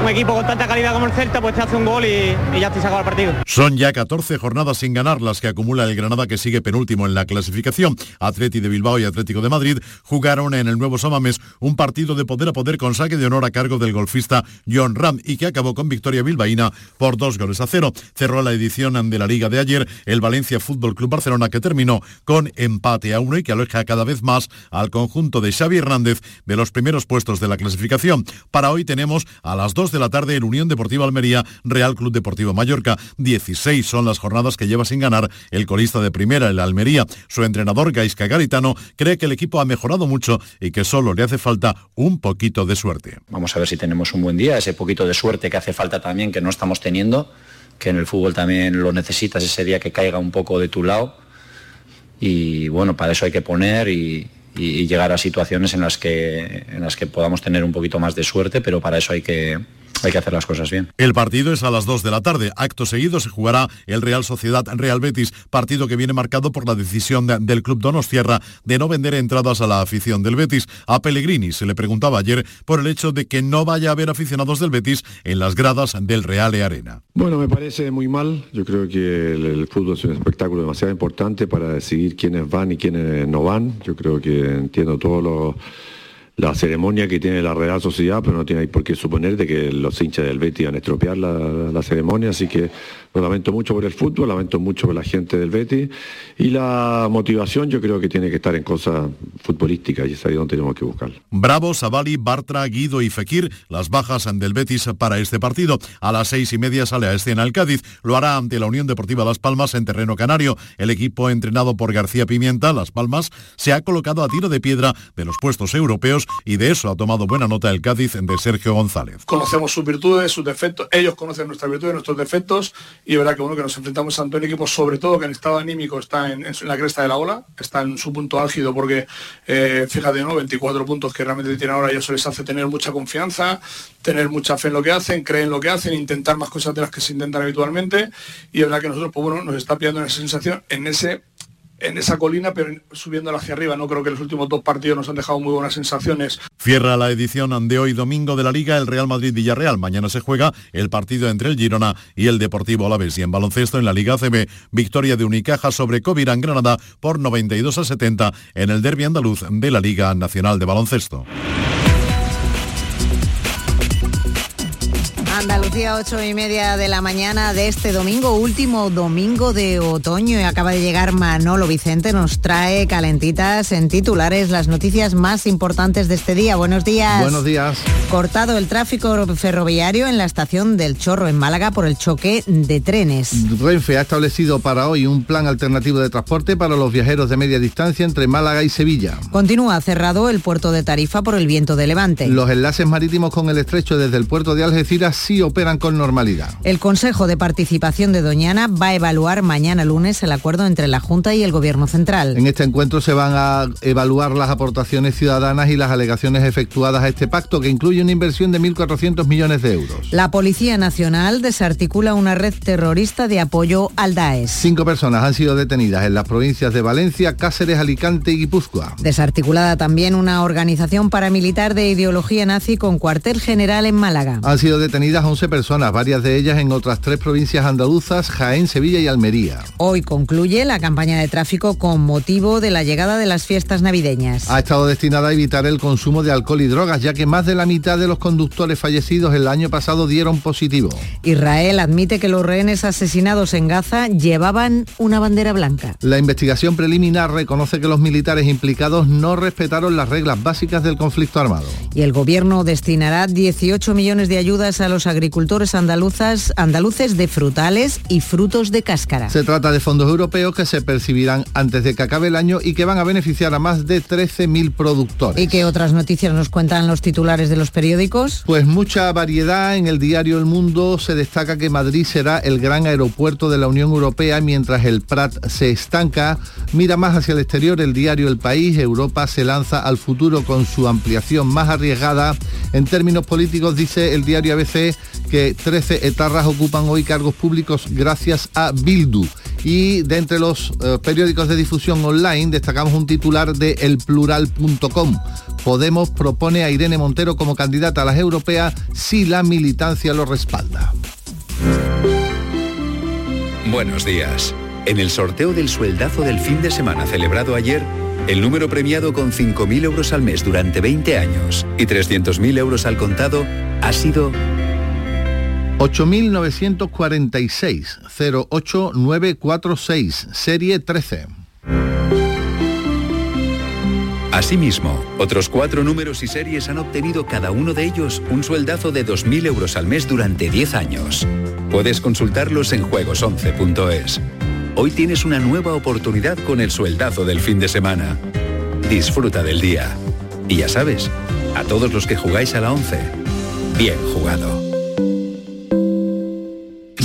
un equipo con tanta calidad como el Celta pues te hace un gol y, ya te saca el partido. Son ya 14 jornadas sin ganar las que acumula el Granada que sigue penúltimo en la clasificación. Atleti de Bilbao y Atlético de Madrid jugaron en el nuevo Samames un partido de poder a poder con saque de honor a cargo del golfista John Ram y que acabó con victoria bilbaína por dos goles a cero. Cerró la edición de la Liga de ayer el Valencia Fútbol Club Barcelona que terminó con empate a uno y que aloja cada vez más al conjunto de Xavi Hernández de los primeros puestos de la clasificación. Para hoy tenemos a las 2 de la tarde el Unión Deportiva Almería, Real Club Deportivo Mallorca. 16 son las jornadas que lleva sin ganar el colista de primera, el Almería. Su entrenador, Gaisca Garitano, cree que el equipo ha mejorado mucho y que solo le hace falta un poquito de suerte. Vamos a ver si tenemos un buen día, ese poquito de suerte que hace falta también, que no estamos teniendo, que en el fútbol también lo necesitas ese día que caiga un poco de tu lado. Y bueno, para eso hay que poner y, y, llegar a situaciones en las que en las que podamos tener un poquito más de suerte, pero para eso hay que hay que hacer las cosas bien. El partido es a las 2 de la tarde. Acto seguido se jugará el Real Sociedad Real Betis, partido que viene marcado por la decisión del club Donostierra de no vender entradas a la afición del Betis. A Pellegrini se le preguntaba ayer por el hecho de que no vaya a haber aficionados del Betis en las gradas del Real e Arena. Bueno, me parece muy mal. Yo creo que el, fútbol es un espectáculo demasiado importante para decidir quiénes van y quiénes no van. Yo creo que entiendo todos los la ceremonia que tiene la Real Sociedad, pero no tiene por qué suponer de que los hinchas del Betis van a estropear la, la ceremonia, así que lo lamento mucho por el fútbol, lamento mucho por la gente del Betis y la motivación yo creo que tiene que estar en cosas futbolísticas y es ahí donde tenemos que buscar. Bravo, Savali, Bartra, Guido y Fekir, las bajas del Betis para este partido. A las seis y media sale a escena el Cádiz, lo hará ante la Unión Deportiva Las Palmas en terreno canario. El equipo entrenado por García Pimienta, Las Palmas, se ha colocado a tiro de piedra de los puestos europeos y de eso ha tomado buena nota el Cádiz de Sergio González. Conocemos sus virtudes, sus defectos, ellos conocen nuestras virtudes, nuestros defectos y verdad que bueno que nos enfrentamos ante un equipo sobre todo que en estado anímico está en, la cresta de la ola, está en su punto álgido porque eh, fíjate, ¿no? 24 puntos que realmente tienen ahora y eso les hace tener mucha confianza, tener mucha fe en lo que hacen, creen en lo que hacen, intentar más cosas de las que se intentan habitualmente y es verdad que nosotros pues nos está pillando esa sensación en ese en esa colina, pero subiendo hacia arriba. No creo que los últimos dos partidos nos han dejado muy buenas sensaciones. Cierra la edición de hoy domingo de la Liga el Real Madrid-Villarreal. Mañana se juega el partido entre el Girona y el Deportivo Alavés. Y en baloncesto en la Liga ACB, victoria de Unicaja sobre Covirán Granada por 92 a 70 en el derbi andaluz de la Liga Nacional de Baloncesto. Andalucía, ocho y media de la mañana de este domingo, último domingo de otoño. Y acaba de llegar Manolo Vicente, nos trae calentitas en titulares las noticias más importantes de este día. Buenos días. Buenos días. Cortado el tráfico ferroviario en la estación del Chorro, en Málaga, por el choque de trenes. Renfe ha establecido para hoy un plan alternativo de transporte para los viajeros de media distancia entre Málaga y Sevilla. Continúa cerrado el puerto de Tarifa por el viento de levante. Los enlaces marítimos con el estrecho desde el puerto de Algeciras sí operan con normalidad. El Consejo de Participación de Doñana va a evaluar mañana lunes el acuerdo entre la Junta y el Gobierno Central. En este encuentro se van a evaluar las aportaciones ciudadanas y las alegaciones efectuadas a este pacto que incluye una inversión de 1.400 millones de euros. La Policía Nacional desarticula una red terrorista de apoyo al Daesh. Cinco personas han sido detenidas en las provincias de Valencia, Cáceres, Alicante y Guipúzcoa. Desarticulada también una organización paramilitar de ideología nazi con cuartel general en Málaga. Han sido detenidas 11 personas, varias de ellas en otras tres provincias andaluzas, Jaén, Sevilla y Almería. Hoy concluye la campaña de tráfico con motivo de la llegada de las fiestas navideñas. Ha estado destinada a evitar el consumo de alcohol y drogas, ya que más de la mitad de los conductores fallecidos el año pasado dieron positivo. Israel admite que los rehenes asesinados en Gaza llevaban una bandera blanca. La investigación preliminar reconoce que los militares implicados no respetaron las reglas básicas del conflicto armado. Y el gobierno destinará 18 millones de ayudas a los agricultores andaluzas, andaluces de frutales y frutos de cáscara. Se trata de fondos europeos que se percibirán antes de que acabe el año y que van a beneficiar a más de 13.000 productores. ¿Y qué otras noticias nos cuentan los titulares de los periódicos? Pues mucha variedad. En el diario El Mundo se destaca que Madrid será el gran aeropuerto de la Unión Europea mientras el Prat se estanca. Mira más hacia el exterior el diario El País. Europa se lanza al futuro con su ampliación más arriesgada. En términos políticos dice el diario ABC que 13 etarras ocupan hoy cargos públicos gracias a Bildu. Y de entre los eh, periódicos de difusión online destacamos un titular de elplural.com. Podemos propone a Irene Montero como candidata a las europeas si la militancia lo respalda. Buenos días. En el sorteo del sueldazo del fin de semana celebrado ayer, el número premiado con 5.000 euros al mes durante 20 años y 300.000 euros al contado ha sido 8946 08946 serie 13. Asimismo, otros cuatro números y series han obtenido cada uno de ellos un sueldazo de 2.000 euros al mes durante 10 años. Puedes consultarlos en juegos11.es. Hoy tienes una nueva oportunidad con el sueldazo del fin de semana. Disfruta del día. Y ya sabes, a todos los que jugáis a la 11, bien jugado.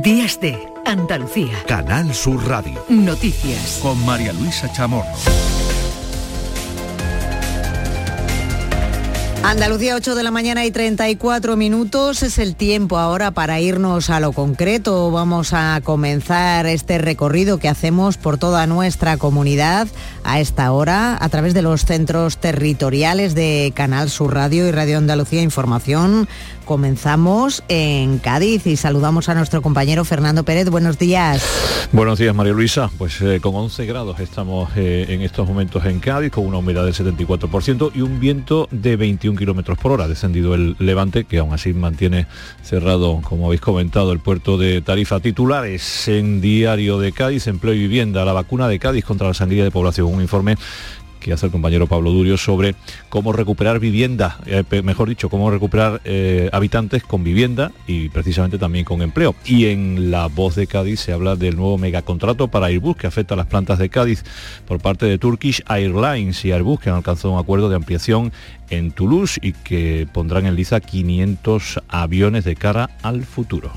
Días de Andalucía. Canal Sur Radio. Noticias. Con María Luisa Chamorro. Andalucía 8 de la mañana y 34 minutos es el tiempo ahora para irnos a lo concreto. Vamos a comenzar este recorrido que hacemos por toda nuestra comunidad a esta hora a través de los centros territoriales de Canal Sur Radio y Radio Andalucía Información Comenzamos en Cádiz y saludamos a nuestro compañero Fernando Pérez. Buenos días. Buenos días, María Luisa. Pues eh, con 11 grados estamos eh, en estos momentos en Cádiz, con una humedad del 74% y un viento de 21 kilómetros por hora. Descendido el levante, que aún así mantiene cerrado, como habéis comentado, el puerto de Tarifa. Titulares en Diario de Cádiz, Empleo y Vivienda, la vacuna de Cádiz contra la sangría de población. Un informe que hace el compañero Pablo Durio sobre cómo recuperar vivienda, eh, mejor dicho, cómo recuperar eh, habitantes con vivienda y precisamente también con empleo. Y en la voz de Cádiz se habla del nuevo megacontrato para Airbus que afecta a las plantas de Cádiz por parte de Turkish Airlines y Airbus que han alcanzado un acuerdo de ampliación en Toulouse y que pondrán en liza 500 aviones de cara al futuro.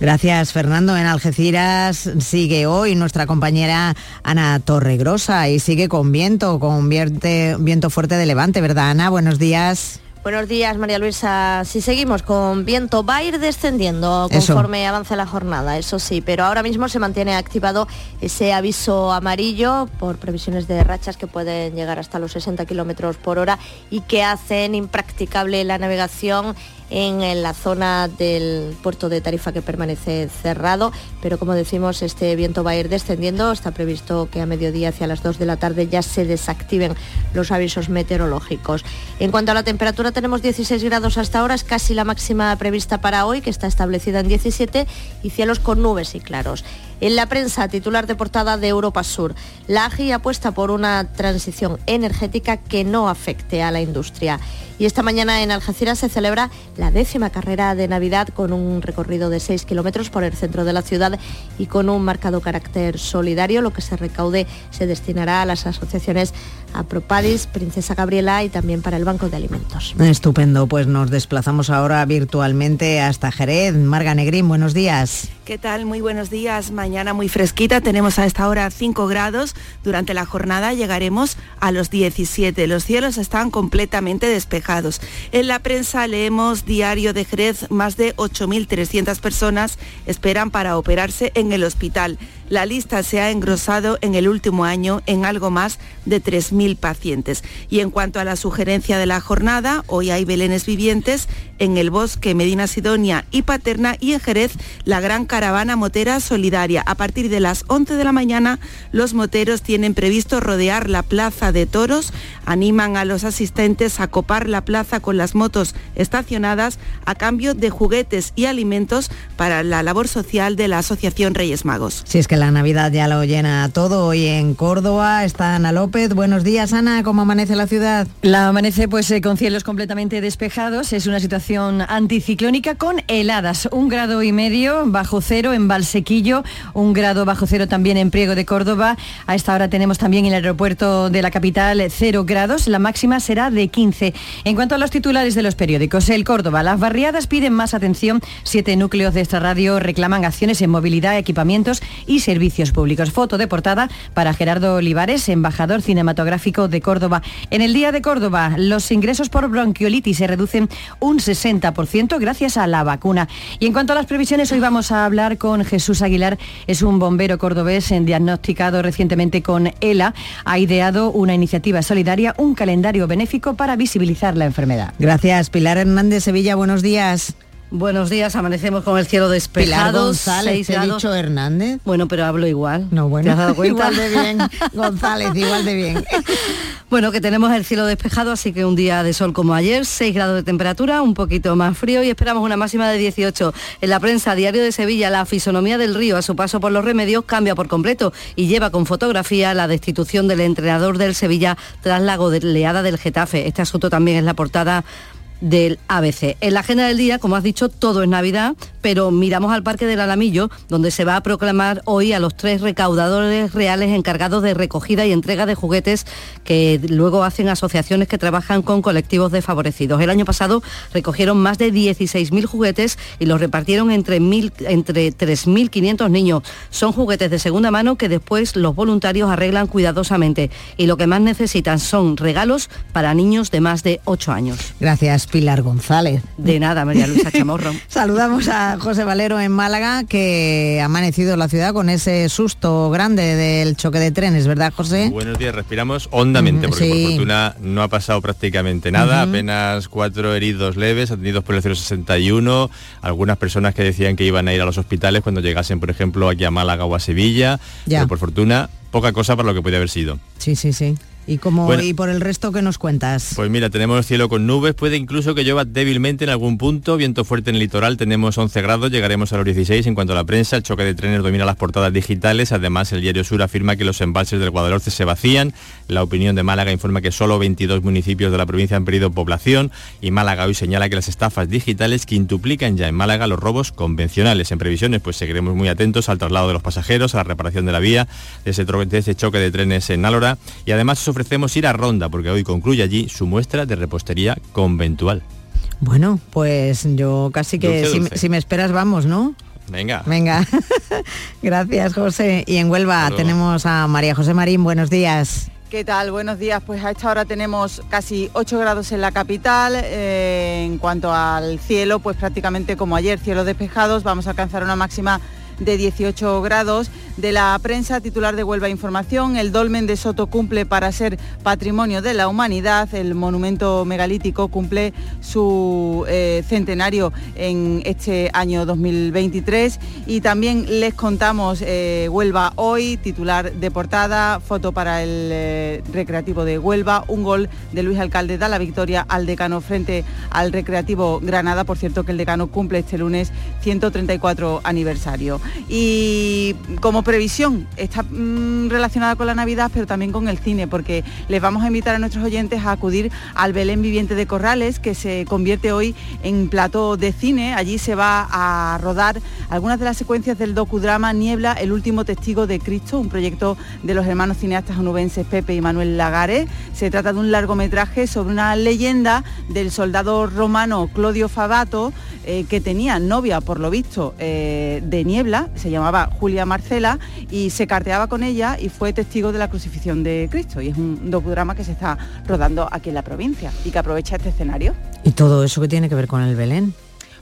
Gracias, Fernando. En Algeciras sigue hoy nuestra compañera Ana Torregrosa y sigue con viento, con viento fuerte de levante, ¿verdad, Ana? Buenos días. Buenos días, María Luisa. Si seguimos con viento, va a ir descendiendo conforme avance la jornada, eso sí, pero ahora mismo se mantiene activado ese aviso amarillo por previsiones de rachas que pueden llegar hasta los 60 kilómetros por hora y que hacen impracticable la navegación en la zona del puerto de Tarifa que permanece cerrado, pero como decimos, este viento va a ir descendiendo. Está previsto que a mediodía hacia las 2 de la tarde ya se desactiven los avisos meteorológicos. En cuanto a la temperatura, tenemos 16 grados hasta ahora, es casi la máxima prevista para hoy, que está establecida en 17, y cielos con nubes y claros. En la prensa, titular de portada de Europa Sur, la AGI apuesta por una transición energética que no afecte a la industria. Y esta mañana en Algeciras se celebra la décima carrera de Navidad con un recorrido de 6 kilómetros por el centro de la ciudad y con un marcado carácter solidario. Lo que se recaude se destinará a las asociaciones Apropadis, Princesa Gabriela y también para el Banco de Alimentos. Estupendo, pues nos desplazamos ahora virtualmente hasta Jerez. Marga Negrín, buenos días. ¿Qué tal? Muy buenos días. Mañana muy fresquita. Tenemos a esta hora 5 grados. Durante la jornada llegaremos a los 17. Los cielos están completamente despejados. En la prensa leemos Diario de Jerez, más de 8.300 personas esperan para operarse en el hospital. La lista se ha engrosado en el último año en algo más de 3.000 pacientes. Y en cuanto a la sugerencia de la jornada, hoy hay belenes vivientes en el bosque Medina Sidonia y Paterna y en Jerez la gran caravana motera solidaria. A partir de las 11 de la mañana los moteros tienen previsto rodear la plaza de toros, animan a los asistentes a copar la plaza con las motos estacionadas a cambio de juguetes y alimentos para la labor social de la Asociación Reyes Magos. Si es que la Navidad ya lo llena todo, hoy en Córdoba está Ana López. Buenos días Ana, ¿cómo amanece la ciudad? La amanece pues eh, con cielos completamente despejados, es una situación anticiclónica con heladas, un grado y medio bajo cero en Valsequillo, un grado bajo cero también en Priego de Córdoba. A esta hora tenemos también el aeropuerto de la capital cero grados, la máxima será de 15. En cuanto a los titulares de los periódicos, el Córdoba, las barriadas piden más atención, siete núcleos de esta radio reclaman acciones en movilidad, equipamientos y servicios públicos. Foto de portada para Gerardo Olivares, embajador cinematográfico de Córdoba. En el Día de Córdoba, los ingresos por bronquiolitis se reducen un 60% gracias a la vacuna. Y en cuanto a las previsiones, hoy vamos a hablar con Jesús Aguilar, es un bombero cordobés diagnosticado recientemente con ELA. Ha ideado una iniciativa solidaria, un calendario benéfico para visibilizar la enfermedad. Gracias, Pilar Hernández Sevilla, buenos días. Buenos días, amanecemos con el cielo despejado. Pilar González, ¿te he dicho Hernández? Bueno, pero hablo igual. No, bueno, ¿Te has dado cuenta? igual de bien, González, igual de bien. bueno, que tenemos el cielo despejado, así que un día de sol como ayer, 6 grados de temperatura, un poquito más frío y esperamos una máxima de 18. En la prensa Diario de Sevilla, la fisonomía del río a su paso por los remedios cambia por completo y lleva con fotografía la destitución del entrenador del Sevilla tras la goleada del Getafe. Este asunto también es la portada del ABC. En la agenda del día, como has dicho, todo es Navidad, pero miramos al Parque del Alamillo, donde se va a proclamar hoy a los tres recaudadores reales encargados de recogida y entrega de juguetes que luego hacen asociaciones que trabajan con colectivos desfavorecidos. El año pasado recogieron más de 16.000 juguetes y los repartieron entre, entre 3.500 niños. Son juguetes de segunda mano que después los voluntarios arreglan cuidadosamente y lo que más necesitan son regalos para niños de más de 8 años. Gracias, Pilar González. De nada, María Luisa Chamorro. Saludamos a José Valero en Málaga, que ha amanecido la ciudad con ese susto grande del choque de trenes, ¿verdad, José? Buenos días, respiramos hondamente, porque por fortuna no ha pasado prácticamente nada, apenas cuatro heridos leves, atendidos por el 061, algunas personas que decían que iban a ir a los hospitales cuando llegasen, por ejemplo, aquí a Málaga o a Sevilla, pero por fortuna poca cosa para lo que puede haber sido. Sí, sí, sí. ¿Y, como, ¿Y por el resto qué nos cuentas? Pues mira, tenemos cielo con nubes, puede incluso que llueva débilmente en algún punto, viento fuerte en el litoral, tenemos 11 grados, llegaremos a los 16 en cuanto a la prensa, el choque de trenes domina las portadas digitales, además el diario Sur afirma que los embalses del Guadalhorce se vacían, la opinión de Málaga informa que solo 22 municipios de la provincia han perdido población y Málaga hoy señala que las estafas digitales quintuplican ya en Málaga los robos convencionales. En previsiones pues seguiremos muy atentos al traslado de los pasajeros, a la reparación de la vía, de ese, de ese choque de trenes en Álora y además ofrecemos ir a Ronda porque hoy concluye allí su muestra de repostería conventual. Bueno, pues yo casi que Si, me esperas vamos, ¿no? Venga. Venga. Gracias, José. Y en Huelva tenemos a María José Marín. Buenos días. ¿Qué tal? Buenos días. Pues a esta hora tenemos casi 8 grados en la capital. Eh, en cuanto al cielo, pues prácticamente como ayer, cielos despejados. Vamos a alcanzar una máxima de 18 grados. De la prensa titular de Huelva Información, el dolmen de Soto cumple para ser patrimonio de la humanidad. El monumento megalítico cumple su eh, centenario en este año 2023. Y también les contamos eh, Huelva hoy, titular de portada, foto para el eh, recreativo de Huelva, un gol de Luis Alcalde da la victoria al decano frente al recreativo Granada. Por cierto que el decano cumple este lunes 134 aniversario. Y como previsión está mm, relacionada con la Navidad, pero también con el cine, porque les vamos a invitar a nuestros oyentes a acudir al Belén Viviente de Corrales, que se convierte hoy en plato de cine. Allí se va a rodar algunas de las secuencias del docudrama Niebla, el último testigo de Cristo, un proyecto de los hermanos cineastas onubenses Pepe y Manuel Lagares. Se trata de un largometraje sobre una leyenda del soldado romano Claudio Fabato, eh, que tenía novia, por lo visto, eh, de niebla, se llamaba Julia Marcela, y se carteaba con ella y fue testigo de la crucifixión de Cristo. Y es un docudrama que se está rodando aquí en la provincia y que aprovecha este escenario. ¿Y todo eso que tiene que ver con el Belén?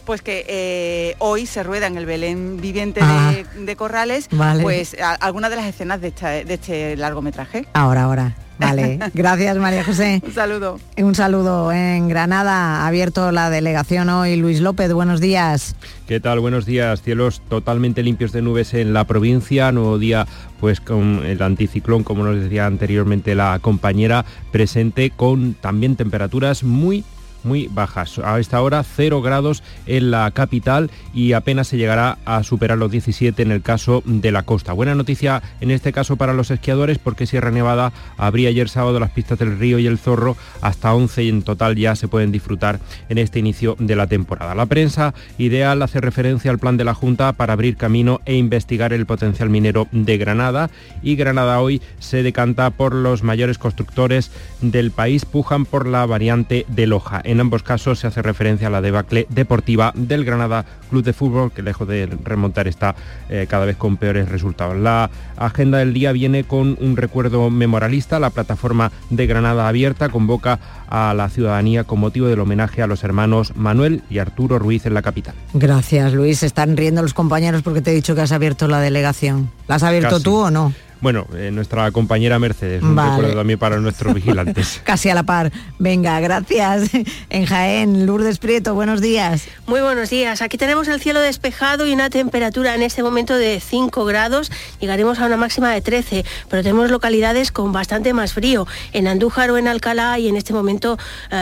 pues que eh, hoy se rueda en el Belén viviente de, ah. Corrales, pues algunas de las escenas de, de este largometraje. Ahora, ahora. Vale, gracias María José. Un saludo. Un saludo. En Granada ha abierto la delegación hoy Luis López, buenos días. ¿Qué tal? Buenos días. Cielos totalmente limpios de nubes en la provincia, nuevo día pues con el anticiclón, como nos decía anteriormente la compañera, presente con también temperaturas muy muy bajas. A esta hora 0 grados en la capital y apenas se llegará a superar los 17 en el caso de la costa. Buena noticia en este caso para los esquiadores porque Sierra Nevada abría ayer sábado las pistas del río y el zorro hasta 11 y en total ya se pueden disfrutar en este inicio de la temporada. La prensa ideal hace referencia al plan de la Junta para abrir camino e investigar el potencial minero de Granada y Granada hoy se decanta por los mayores constructores del país, pujan por la variante de Loja. En ambos casos se hace referencia a la debacle deportiva del Granada Club de Fútbol, que lejos de remontar está eh, cada vez con peores resultados. La agenda del día viene con un recuerdo memorialista. La plataforma de Granada Abierta convoca a la ciudadanía con motivo del homenaje a los hermanos Manuel y Arturo Ruiz en la capital. Gracias, Luis. Están riendo los compañeros porque te he dicho que has abierto la delegación. ¿La has abierto tú o no? Bueno, eh, nuestra compañera Mercedes, un recuerdo también para nuestros vigilantes. Casi a la par. Venga, gracias. En Jaén, Lourdes Prieto, buenos días. Muy buenos días. Aquí tenemos el cielo despejado y una temperatura en este momento de 5 grados. Llegaremos a una máxima de 13, pero tenemos localidades con bastante más frío. En Andújar o en Alcalá y en este momento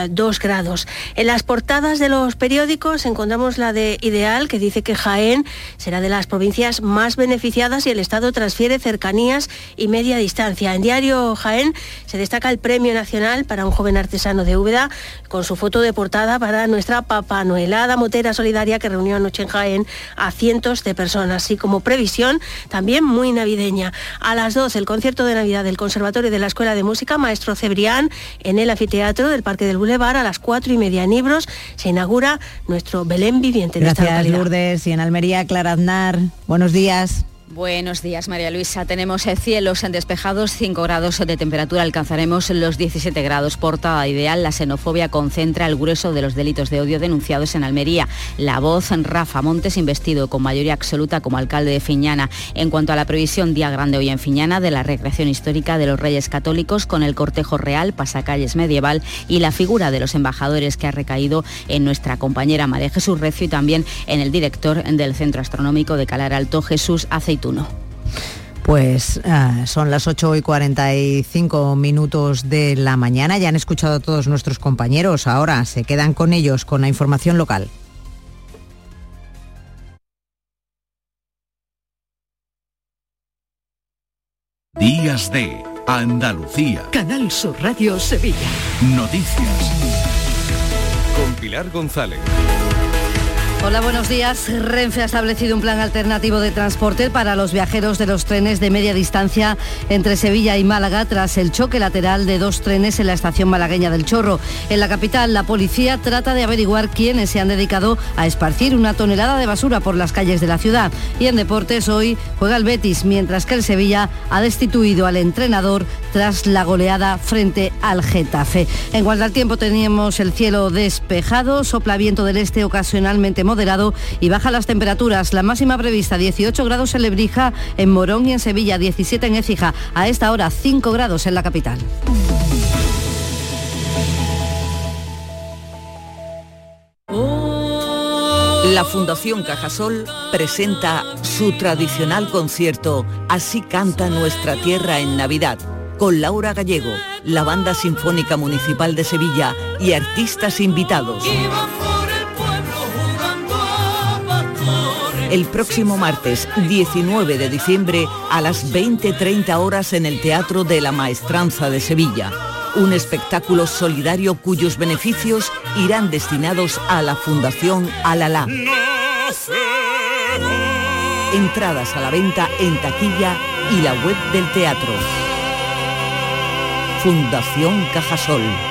2 eh, grados. En las portadas de los periódicos encontramos la de Ideal, que dice que Jaén será de las provincias más beneficiadas y el Estado transfiere cercanías y media distancia. En Diario Jaén se destaca el Premio Nacional para un joven artesano de Úbeda con su foto de portada para nuestra Papá Noelada Motera Solidaria que reunió anoche en Jaén a cientos de personas, así como previsión también muy navideña. A las 12 el concierto de Navidad del Conservatorio de la Escuela de Música Maestro Cebrián en el anfiteatro del Parque del Boulevard a las 4 y media en Ibros se inaugura nuestro Belén viviente de Gracias, Lourdes. Y en Almería, Clara Aznar. Buenos días. Buenos días, María Luisa. Tenemos cielos en despejados, 5 grados de temperatura, alcanzaremos los 17 grados. Portada ideal, la xenofobia concentra el grueso de los delitos de odio denunciados en Almería. La voz, Rafa Montes, investido con mayoría absoluta como alcalde de Fiñana. En cuanto a la previsión, día grande hoy en Fiñana, de la recreación histórica de los Reyes Católicos con el cortejo real, pasacalles medieval y la figura de los embajadores que ha recaído en nuestra compañera María Jesús Recio y también en el director del Centro Astronómico de Calar Alto, Jesús Aceite pues ah, son las 8 y 45 minutos de la mañana. Ya han escuchado a todos nuestros compañeros. Ahora se quedan con ellos con la información local. Días de Andalucía. Canal Sur Radio Sevilla. Noticias. Con Pilar González. Hola, buenos días. Renfe ha establecido un plan alternativo de transporte para los viajeros de los trenes de media distancia entre Sevilla y Málaga tras el choque lateral de dos trenes en la estación malagueña del Chorro. En la capital, la policía trata de averiguar quiénes se han dedicado a esparcir una tonelada de basura por las calles de la ciudad. Y en deportes hoy juega el Betis, mientras que el Sevilla ha destituido al entrenador tras la goleada frente al Getafe. En cuanto al tiempo, teníamos el cielo despejado, sopla viento del este ocasionalmente moderado y baja las temperaturas. La máxima prevista 18 grados en Lebrija, en Morón y en Sevilla, 17 en Écija. A esta hora 5 grados en la capital. La Fundación Cajasol presenta su tradicional concierto Así canta nuestra tierra en Navidad, con Laura Gallego, la Banda Sinfónica Municipal de Sevilla y artistas invitados. El próximo martes 19 de diciembre a las 20.30 horas en el Teatro de la Maestranza de Sevilla. Un espectáculo solidario cuyos beneficios irán destinados a la Fundación Alalá. Entradas a la venta en taquilla y la web del teatro. Fundación Cajasol.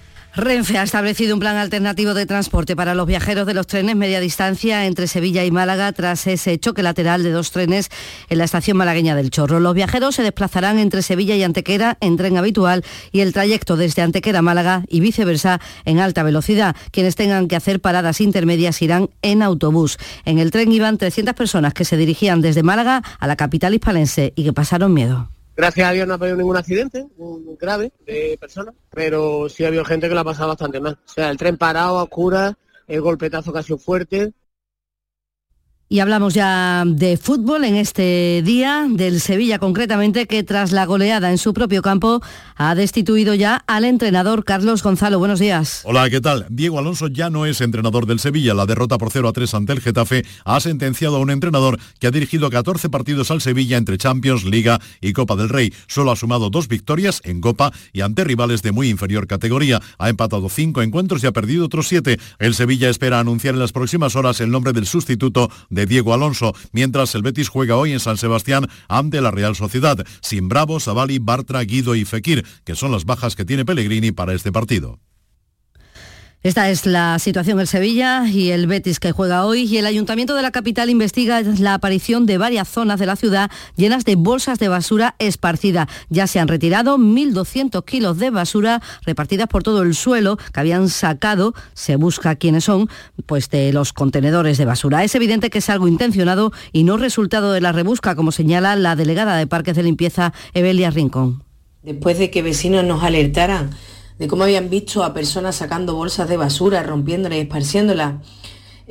Renfe ha establecido un plan alternativo de transporte para los viajeros de los trenes media distancia entre Sevilla y Málaga tras ese choque lateral de dos trenes en la estación malagueña del Chorro. Los viajeros se desplazarán entre Sevilla y Antequera en tren habitual y el trayecto desde Antequera a Málaga y viceversa en alta velocidad. Quienes tengan que hacer paradas intermedias irán en autobús. En el tren iban 300 personas que se dirigían desde Málaga a la capital hispalense y que pasaron miedo. Gracias a Dios no ha habido ningún accidente grave de personas, pero sí ha habido gente que la ha pasado bastante mal. O sea, el tren parado a oscuras, el golpetazo casi fuerte, y hablamos ya de fútbol en este día, del Sevilla concretamente, que tras la goleada en su propio campo ha destituido ya al entrenador Carlos Gonzalo. Buenos días. Hola, ¿qué tal? Diego Alonso ya no es entrenador del Sevilla. La derrota por 0 a 3 ante el Getafe ha sentenciado a un entrenador que ha dirigido 14 partidos al Sevilla entre Champions, Liga y Copa del Rey. Solo ha sumado dos victorias en Copa y ante rivales de muy inferior categoría. Ha empatado cinco encuentros y ha perdido otros siete. El Sevilla espera anunciar en las próximas horas el nombre del sustituto de Diego Alonso, mientras el Betis juega hoy en San Sebastián ante la Real Sociedad, sin Bravo, Savali, Bartra, Guido y Fekir, que son las bajas que tiene Pellegrini para este partido. Esta es la situación en Sevilla y el Betis que juega hoy y el Ayuntamiento de la capital investiga la aparición de varias zonas de la ciudad llenas de bolsas de basura esparcida. Ya se han retirado 1.200 kilos de basura repartidas por todo el suelo que habían sacado, se busca quiénes son, pues de los contenedores de basura. Es evidente que es algo intencionado y no resultado de la rebusca, como señala la delegada de Parques de Limpieza, Evelia Rincón. Después de que vecinos nos alertaran de cómo habían visto a personas sacando bolsas de basura, rompiéndolas y esparciéndolas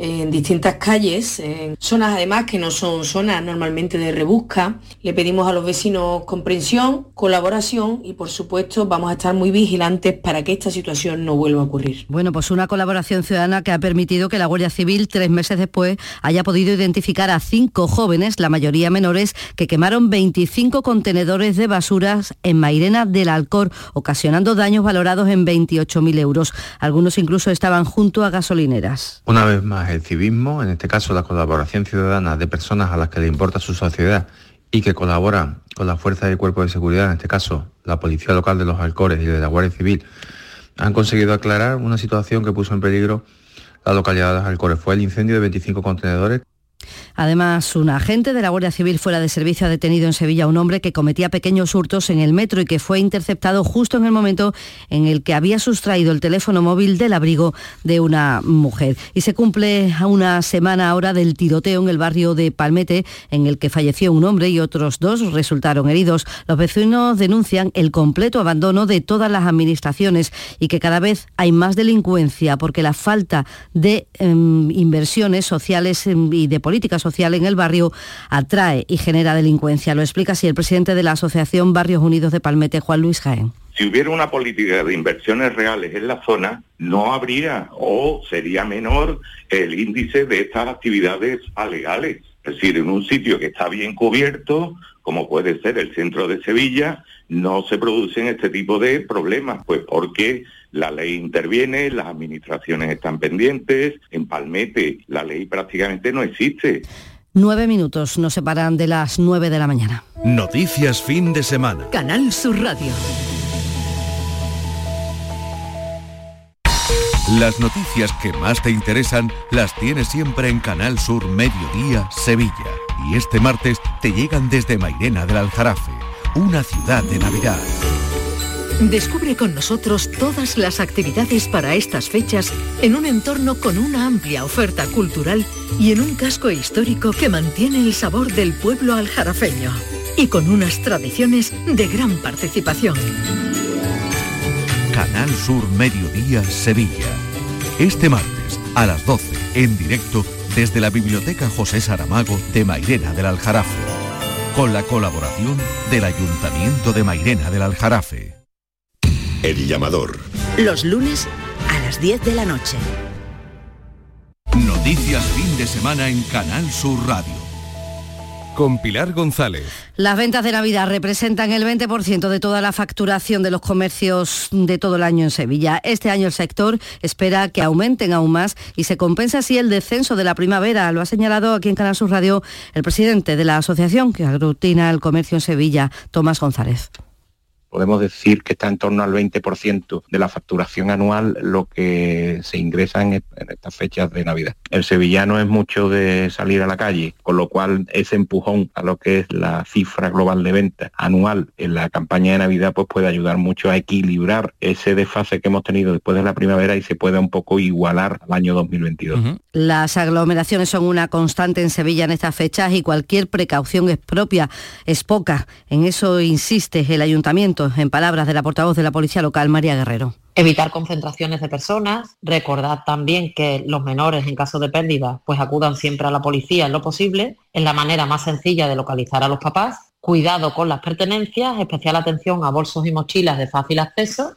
en distintas calles, en zonas además que no son zonas normalmente de rebusca. Le pedimos a los vecinos comprensión, colaboración y por supuesto vamos a estar muy vigilantes para que esta situación no vuelva a ocurrir. Bueno, pues una colaboración ciudadana que ha permitido que la Guardia Civil tres meses después haya podido identificar a cinco jóvenes, la mayoría menores, que quemaron 25 contenedores de basuras en Mairena del Alcor, ocasionando daños valorados en 28.000 euros. Algunos incluso estaban junto a gasolineras. Una vez más el civismo, en este caso la colaboración ciudadana de personas a las que le importa su sociedad y que colaboran con la fuerza del cuerpo de seguridad, en este caso la Policía Local de los Alcores y de la Guardia Civil, han conseguido aclarar una situación que puso en peligro la localidad de los Alcores. Fue el incendio de 25 contenedores Además, un agente de la Guardia Civil fuera de servicio ha detenido en Sevilla a un hombre que cometía pequeños hurtos en el metro y que fue interceptado justo en el momento en el que había sustraído el teléfono móvil del abrigo de una mujer. Y se cumple a una semana ahora del tiroteo en el barrio de Palmete, en el que falleció un hombre y otros dos resultaron heridos. Los vecinos denuncian el completo abandono de todas las administraciones y que cada vez hay más delincuencia porque la falta de em, inversiones sociales em, y de política social en el barrio atrae y genera delincuencia. Lo explica así el presidente de la Asociación Barrios Unidos de Palmete, Juan Luis Jaén. Si hubiera una política de inversiones reales en la zona, no habría o sería menor el índice de estas actividades alegales. Es decir, en un sitio que está bien cubierto, como puede ser el centro de Sevilla, no se producen este tipo de problemas, pues porque la ley interviene, las administraciones están pendientes, en Palmete la ley prácticamente no existe. Nueve minutos nos separan de las nueve de la mañana. Noticias fin de semana. Canal Sur Radio. Las noticias que más te interesan las tienes siempre en Canal Sur Mediodía Sevilla. Y este martes te llegan desde Mairena del Aljarafe, una ciudad de Navidad. Descubre con nosotros todas las actividades para estas fechas en un entorno con una amplia oferta cultural y en un casco histórico que mantiene el sabor del pueblo aljarafeño y con unas tradiciones de gran participación. Canal Sur Mediodía Sevilla. Este martes a las 12 en directo desde la Biblioteca José Saramago de Mairena del Aljarafe. Con la colaboración del Ayuntamiento de Mairena del Aljarafe. El llamador. Los lunes a las 10 de la noche. Noticias fin de semana en Canal Sur Radio. Con Pilar González. Las ventas de Navidad representan el 20% de toda la facturación de los comercios de todo el año en Sevilla. Este año el sector espera que aumenten aún más y se compensa así el descenso de la primavera. Lo ha señalado aquí en Canal Sur Radio el presidente de la asociación que aglutina el comercio en Sevilla, Tomás González podemos decir que está en torno al 20% de la facturación anual lo que se ingresa en, estas fechas de Navidad. El sevillano es mucho de salir a la calle, con lo cual ese empujón a lo que es la cifra global de venta anual en la campaña de Navidad pues puede ayudar mucho a equilibrar ese desfase que hemos tenido después de la primavera y se pueda un poco igualar al año 2022. Las aglomeraciones son una constante en Sevilla en estas fechas y cualquier precaución es propia, es poca. En eso insiste el ayuntamiento en palabras de la portavoz de la Policía Local, María Guerrero. Evitar concentraciones de personas, recordar también que los menores en caso de pérdida pues acudan siempre a la policía en lo posible, es la manera más sencilla de localizar a los papás, cuidado con las pertenencias, especial atención a bolsos y mochilas de fácil acceso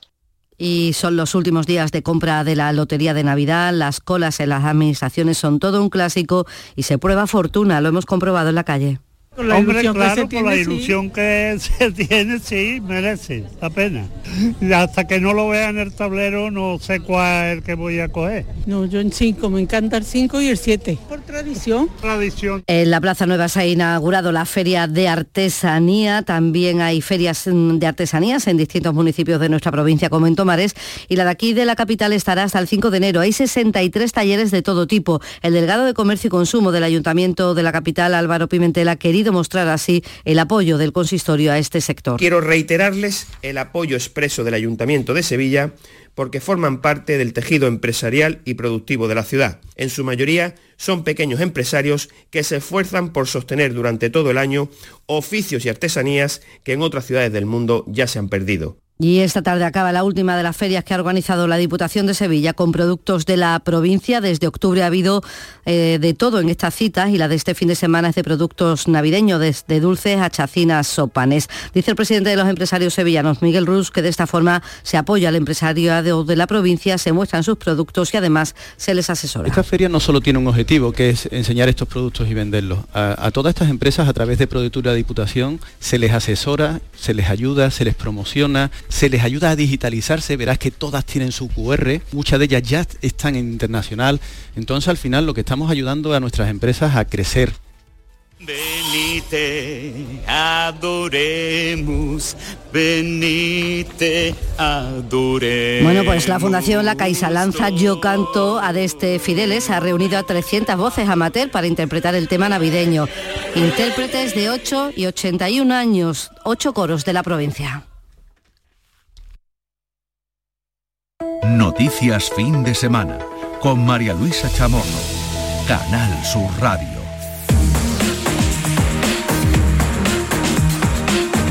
y son los últimos días de compra de la Lotería de Navidad. Las colas en las administraciones son todo un clásico y se prueba fortuna, lo hemos comprobado en la calle. Con la Hombre, ilusión que claro, se por tiene, la sí. ilusión que se tiene, sí, merece la pena. Y hasta que no lo vea en el tablero, no sé cuál es el que voy a coger. No, yo en 5, me encanta el 5 y el 7. Por tradición. Tradición. En la Plaza Nueva se ha inaugurado la Feria de Artesanía. También hay ferias mm, de artesanías en distintos municipios de nuestra provincia, como en Tomares. Y la de aquí de la capital estará hasta el 5 de enero. Hay 63 talleres de todo tipo. El delegado de Comercio y Consumo del Ayuntamiento de la capital, Álvaro Pimentel, ha querido mostrar así el apoyo del consistorio a este sector. Quiero reiterarles el apoyo expreso del Ayuntamiento de Sevilla porque forman parte del tejido empresarial y productivo de la ciudad. En su mayoría son pequeños empresarios que se esfuerzan por sostener durante todo el año oficios y artesanías que en otras ciudades del mundo ya se han perdido. Y esta tarde acaba la última de las ferias que ha organizado la Diputación de Sevilla con productos de la provincia. Desde octubre ha habido eh, de todo en estas citas y la de este fin de semana es de productos navideños, desde dulces a chacinas o panes. Dice el presidente de los empresarios sevillanos, Miguel Ruz, que de esta forma se apoya al empresariado de la provincia, se muestran sus productos y además se les asesora. Esta feria no solo tiene un objetivo, que es enseñar estos productos y venderlos. A, todas estas empresas, a través de Productura Diputación, se les asesora, se les ayuda, se les promociona, se les ayuda a digitalizarse. Verás que todas tienen su QR, muchas de ellas ya están en internacional. Entonces, al final, lo que estamos ayudando a nuestras empresas a crecer. Venite, adoremos, venite, adoremos. Bueno, pues la Fundación La Caixa lanza Yo Canto a Deste Fideles ha reunido a 300 voces amateur para interpretar el tema navideño. Intérpretes de 8 y 81 años, 8 coros de la provincia. Noticias fin de semana con María Luisa Chamorro. Canal Sur Radio.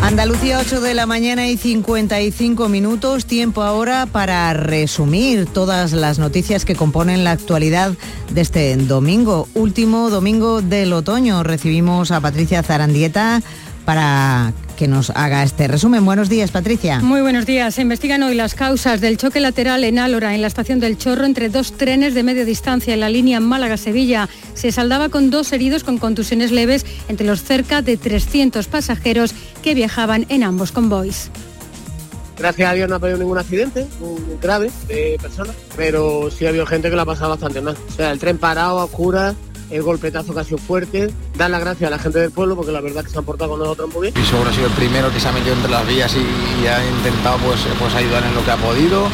Andalucía 8 de la mañana y 55 minutos, tiempo ahora para resumir todas las noticias que componen la actualidad de este domingo, último domingo del otoño. Recibimos a Patricia Zarandieta para que nos haga este resumen. Buenos días, Patricia. Muy buenos días. Se investigan hoy las causas del choque lateral en Álora, en la estación del Chorro, entre dos trenes de media distancia en la línea Málaga-Sevilla. Se saldaba con dos heridos con contusiones leves entre los cerca de 300 pasajeros que viajaban en ambos convoys. Gracias a Dios no ha habido ningún accidente un grave de personas, pero sí ha habido gente que la ha pasado bastante mal. O sea, el tren parado a oscuras, el golpetazo que ha sido fuerte. Dar las gracias a la gente del pueblo porque la verdad que se han portado con nosotros muy bien. Y seguro ha sido el primero que se ha metido entre las vías y, ha intentado pues, pues ayudar en lo que ha podido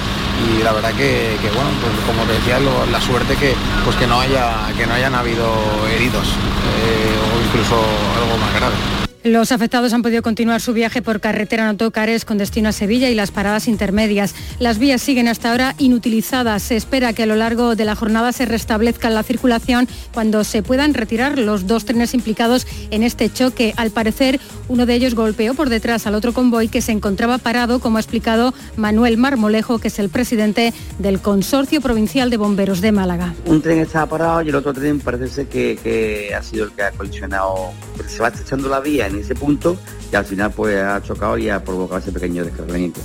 y la verdad que, bueno pues como te decía la suerte que pues que no haya que no hayan habido heridos eh, o incluso algo más grave. Los afectados han podido continuar su viaje por carretera en autocares con destino a Sevilla y las paradas intermedias. Las vías siguen hasta ahora inutilizadas. Se espera que a lo largo de la jornada se restablezca la circulación cuando se puedan retirar los dos trenes implicados en este choque. Al parecer, uno de ellos golpeó por detrás al otro convoy que se encontraba parado, como ha explicado Manuel Marmolejo, que es el presidente del Consorcio Provincial de Bomberos de Málaga. Un tren estaba parado y el otro tren parece que, que ha sido el que ha colisionado, se va estrechando la vía ese punto y al final pues ha chocado y ha provocado ese pequeño descarrilamiento.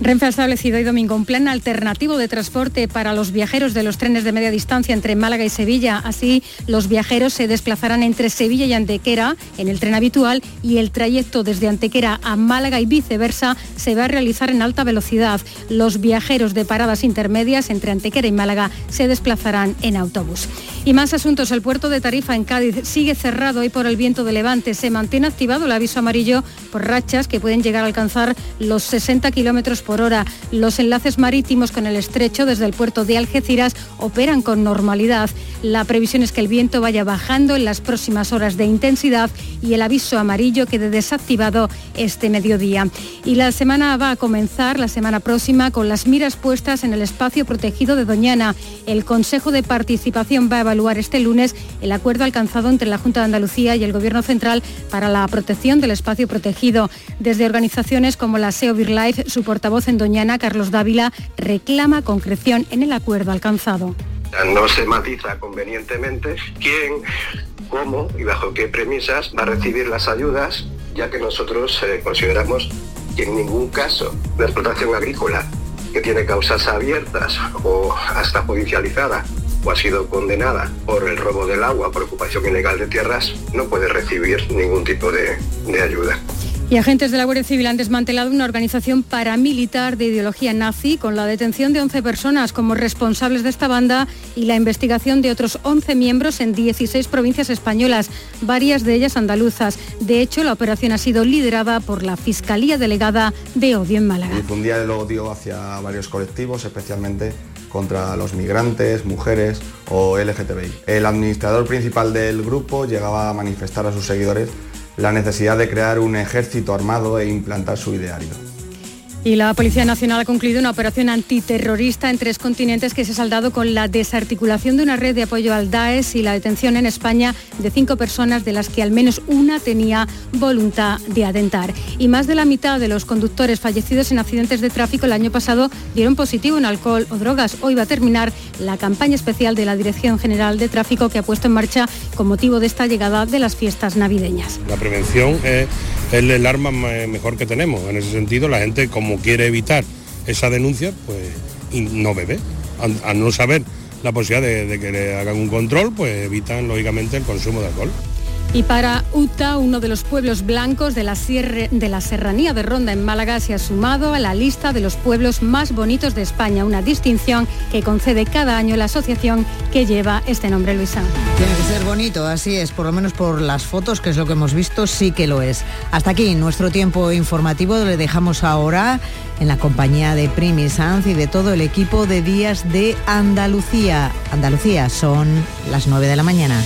Renfe ha establecido hoy domingo un plan alternativo de transporte para los viajeros de los trenes de media distancia entre Málaga y Sevilla. Así, los viajeros se desplazarán entre Sevilla y Antequera en el tren habitual y el trayecto desde Antequera a Málaga y viceversa se va a realizar en alta velocidad. Los viajeros de paradas intermedias entre Antequera y Málaga se desplazarán en autobús. Y más asuntos. El puerto de Tarifa en Cádiz sigue cerrado hoy por el viento de levante. Se mantiene activado el aviso amarillo por rachas que pueden llegar a alcanzar los 60 kilómetros por hora. Los enlaces marítimos con el estrecho desde el puerto de Algeciras operan con normalidad. La previsión es que el viento vaya bajando en las próximas horas de intensidad y el aviso amarillo quede desactivado este mediodía. Y la semana va a comenzar, la semana próxima, con las miras puestas en el espacio protegido de Doñana. El Consejo de Participación va a evaluar este lunes el acuerdo alcanzado entre la Junta de Andalucía y el Gobierno Central para la protección del espacio protegido. Desde organizaciones como la SEO BirLife, su portavoz en Doñana, Carlos Dávila, reclama concreción en el acuerdo alcanzado. No se matiza convenientemente quién, cómo y bajo qué premisas va a recibir las ayudas, ya que nosotros eh, consideramos que en ningún caso de explotación agrícola que tiene causas abiertas o hasta judicializada o ha sido condenada por el robo del agua, por ocupación ilegal de tierras, no puede recibir ningún tipo de ayuda. Y agentes de la Guardia Civil han desmantelado una organización paramilitar de ideología nazi con la detención de 11 personas como responsables de esta banda y la investigación de otros 11 miembros en 16 provincias españolas, varias de ellas andaluzas. De hecho, la operación ha sido liderada por la Fiscalía Delegada de Odio en Málaga. Difundía el odio hacia varios colectivos, especialmente contra los migrantes, mujeres o LGTBI. El administrador principal del grupo llegaba a manifestar a sus seguidores la necesidad de crear un ejército armado e implantar su ideario. Y la Policía Nacional ha concluido una operación antiterrorista en tres continentes que se ha saldado con la desarticulación de una red de apoyo al Daesh y la detención en España de cinco personas de las que al menos una tenía voluntad de atentar. Y más de la mitad de los conductores fallecidos en accidentes de tráfico el año pasado dieron positivo en alcohol o drogas. Hoy va a terminar la campaña especial de la Dirección General de Tráfico que ha puesto en marcha con motivo de esta llegada de las fiestas navideñas. La prevención es, el arma mejor que tenemos. En ese sentido, la gente como quiere evitar esa denuncia, pues no bebe. Al, al no saber la posibilidad de, de que le hagan un control, pues evitan lógicamente el consumo de alcohol. Y para Uta, uno de los pueblos blancos de la, de la Serranía de Ronda en Málaga, se ha sumado a la lista de los pueblos más bonitos de España, una distinción que concede cada año la asociación que lleva este nombre, Luisa. Tiene que ser bonito, así es, por lo menos por las fotos, que es lo que hemos visto, sí que lo es. Hasta aquí nuestro tiempo informativo, le dejamos ahora en la compañía de Primi Sanz y de todo el equipo de Días de Andalucía. Andalucía son las 9 de la mañana.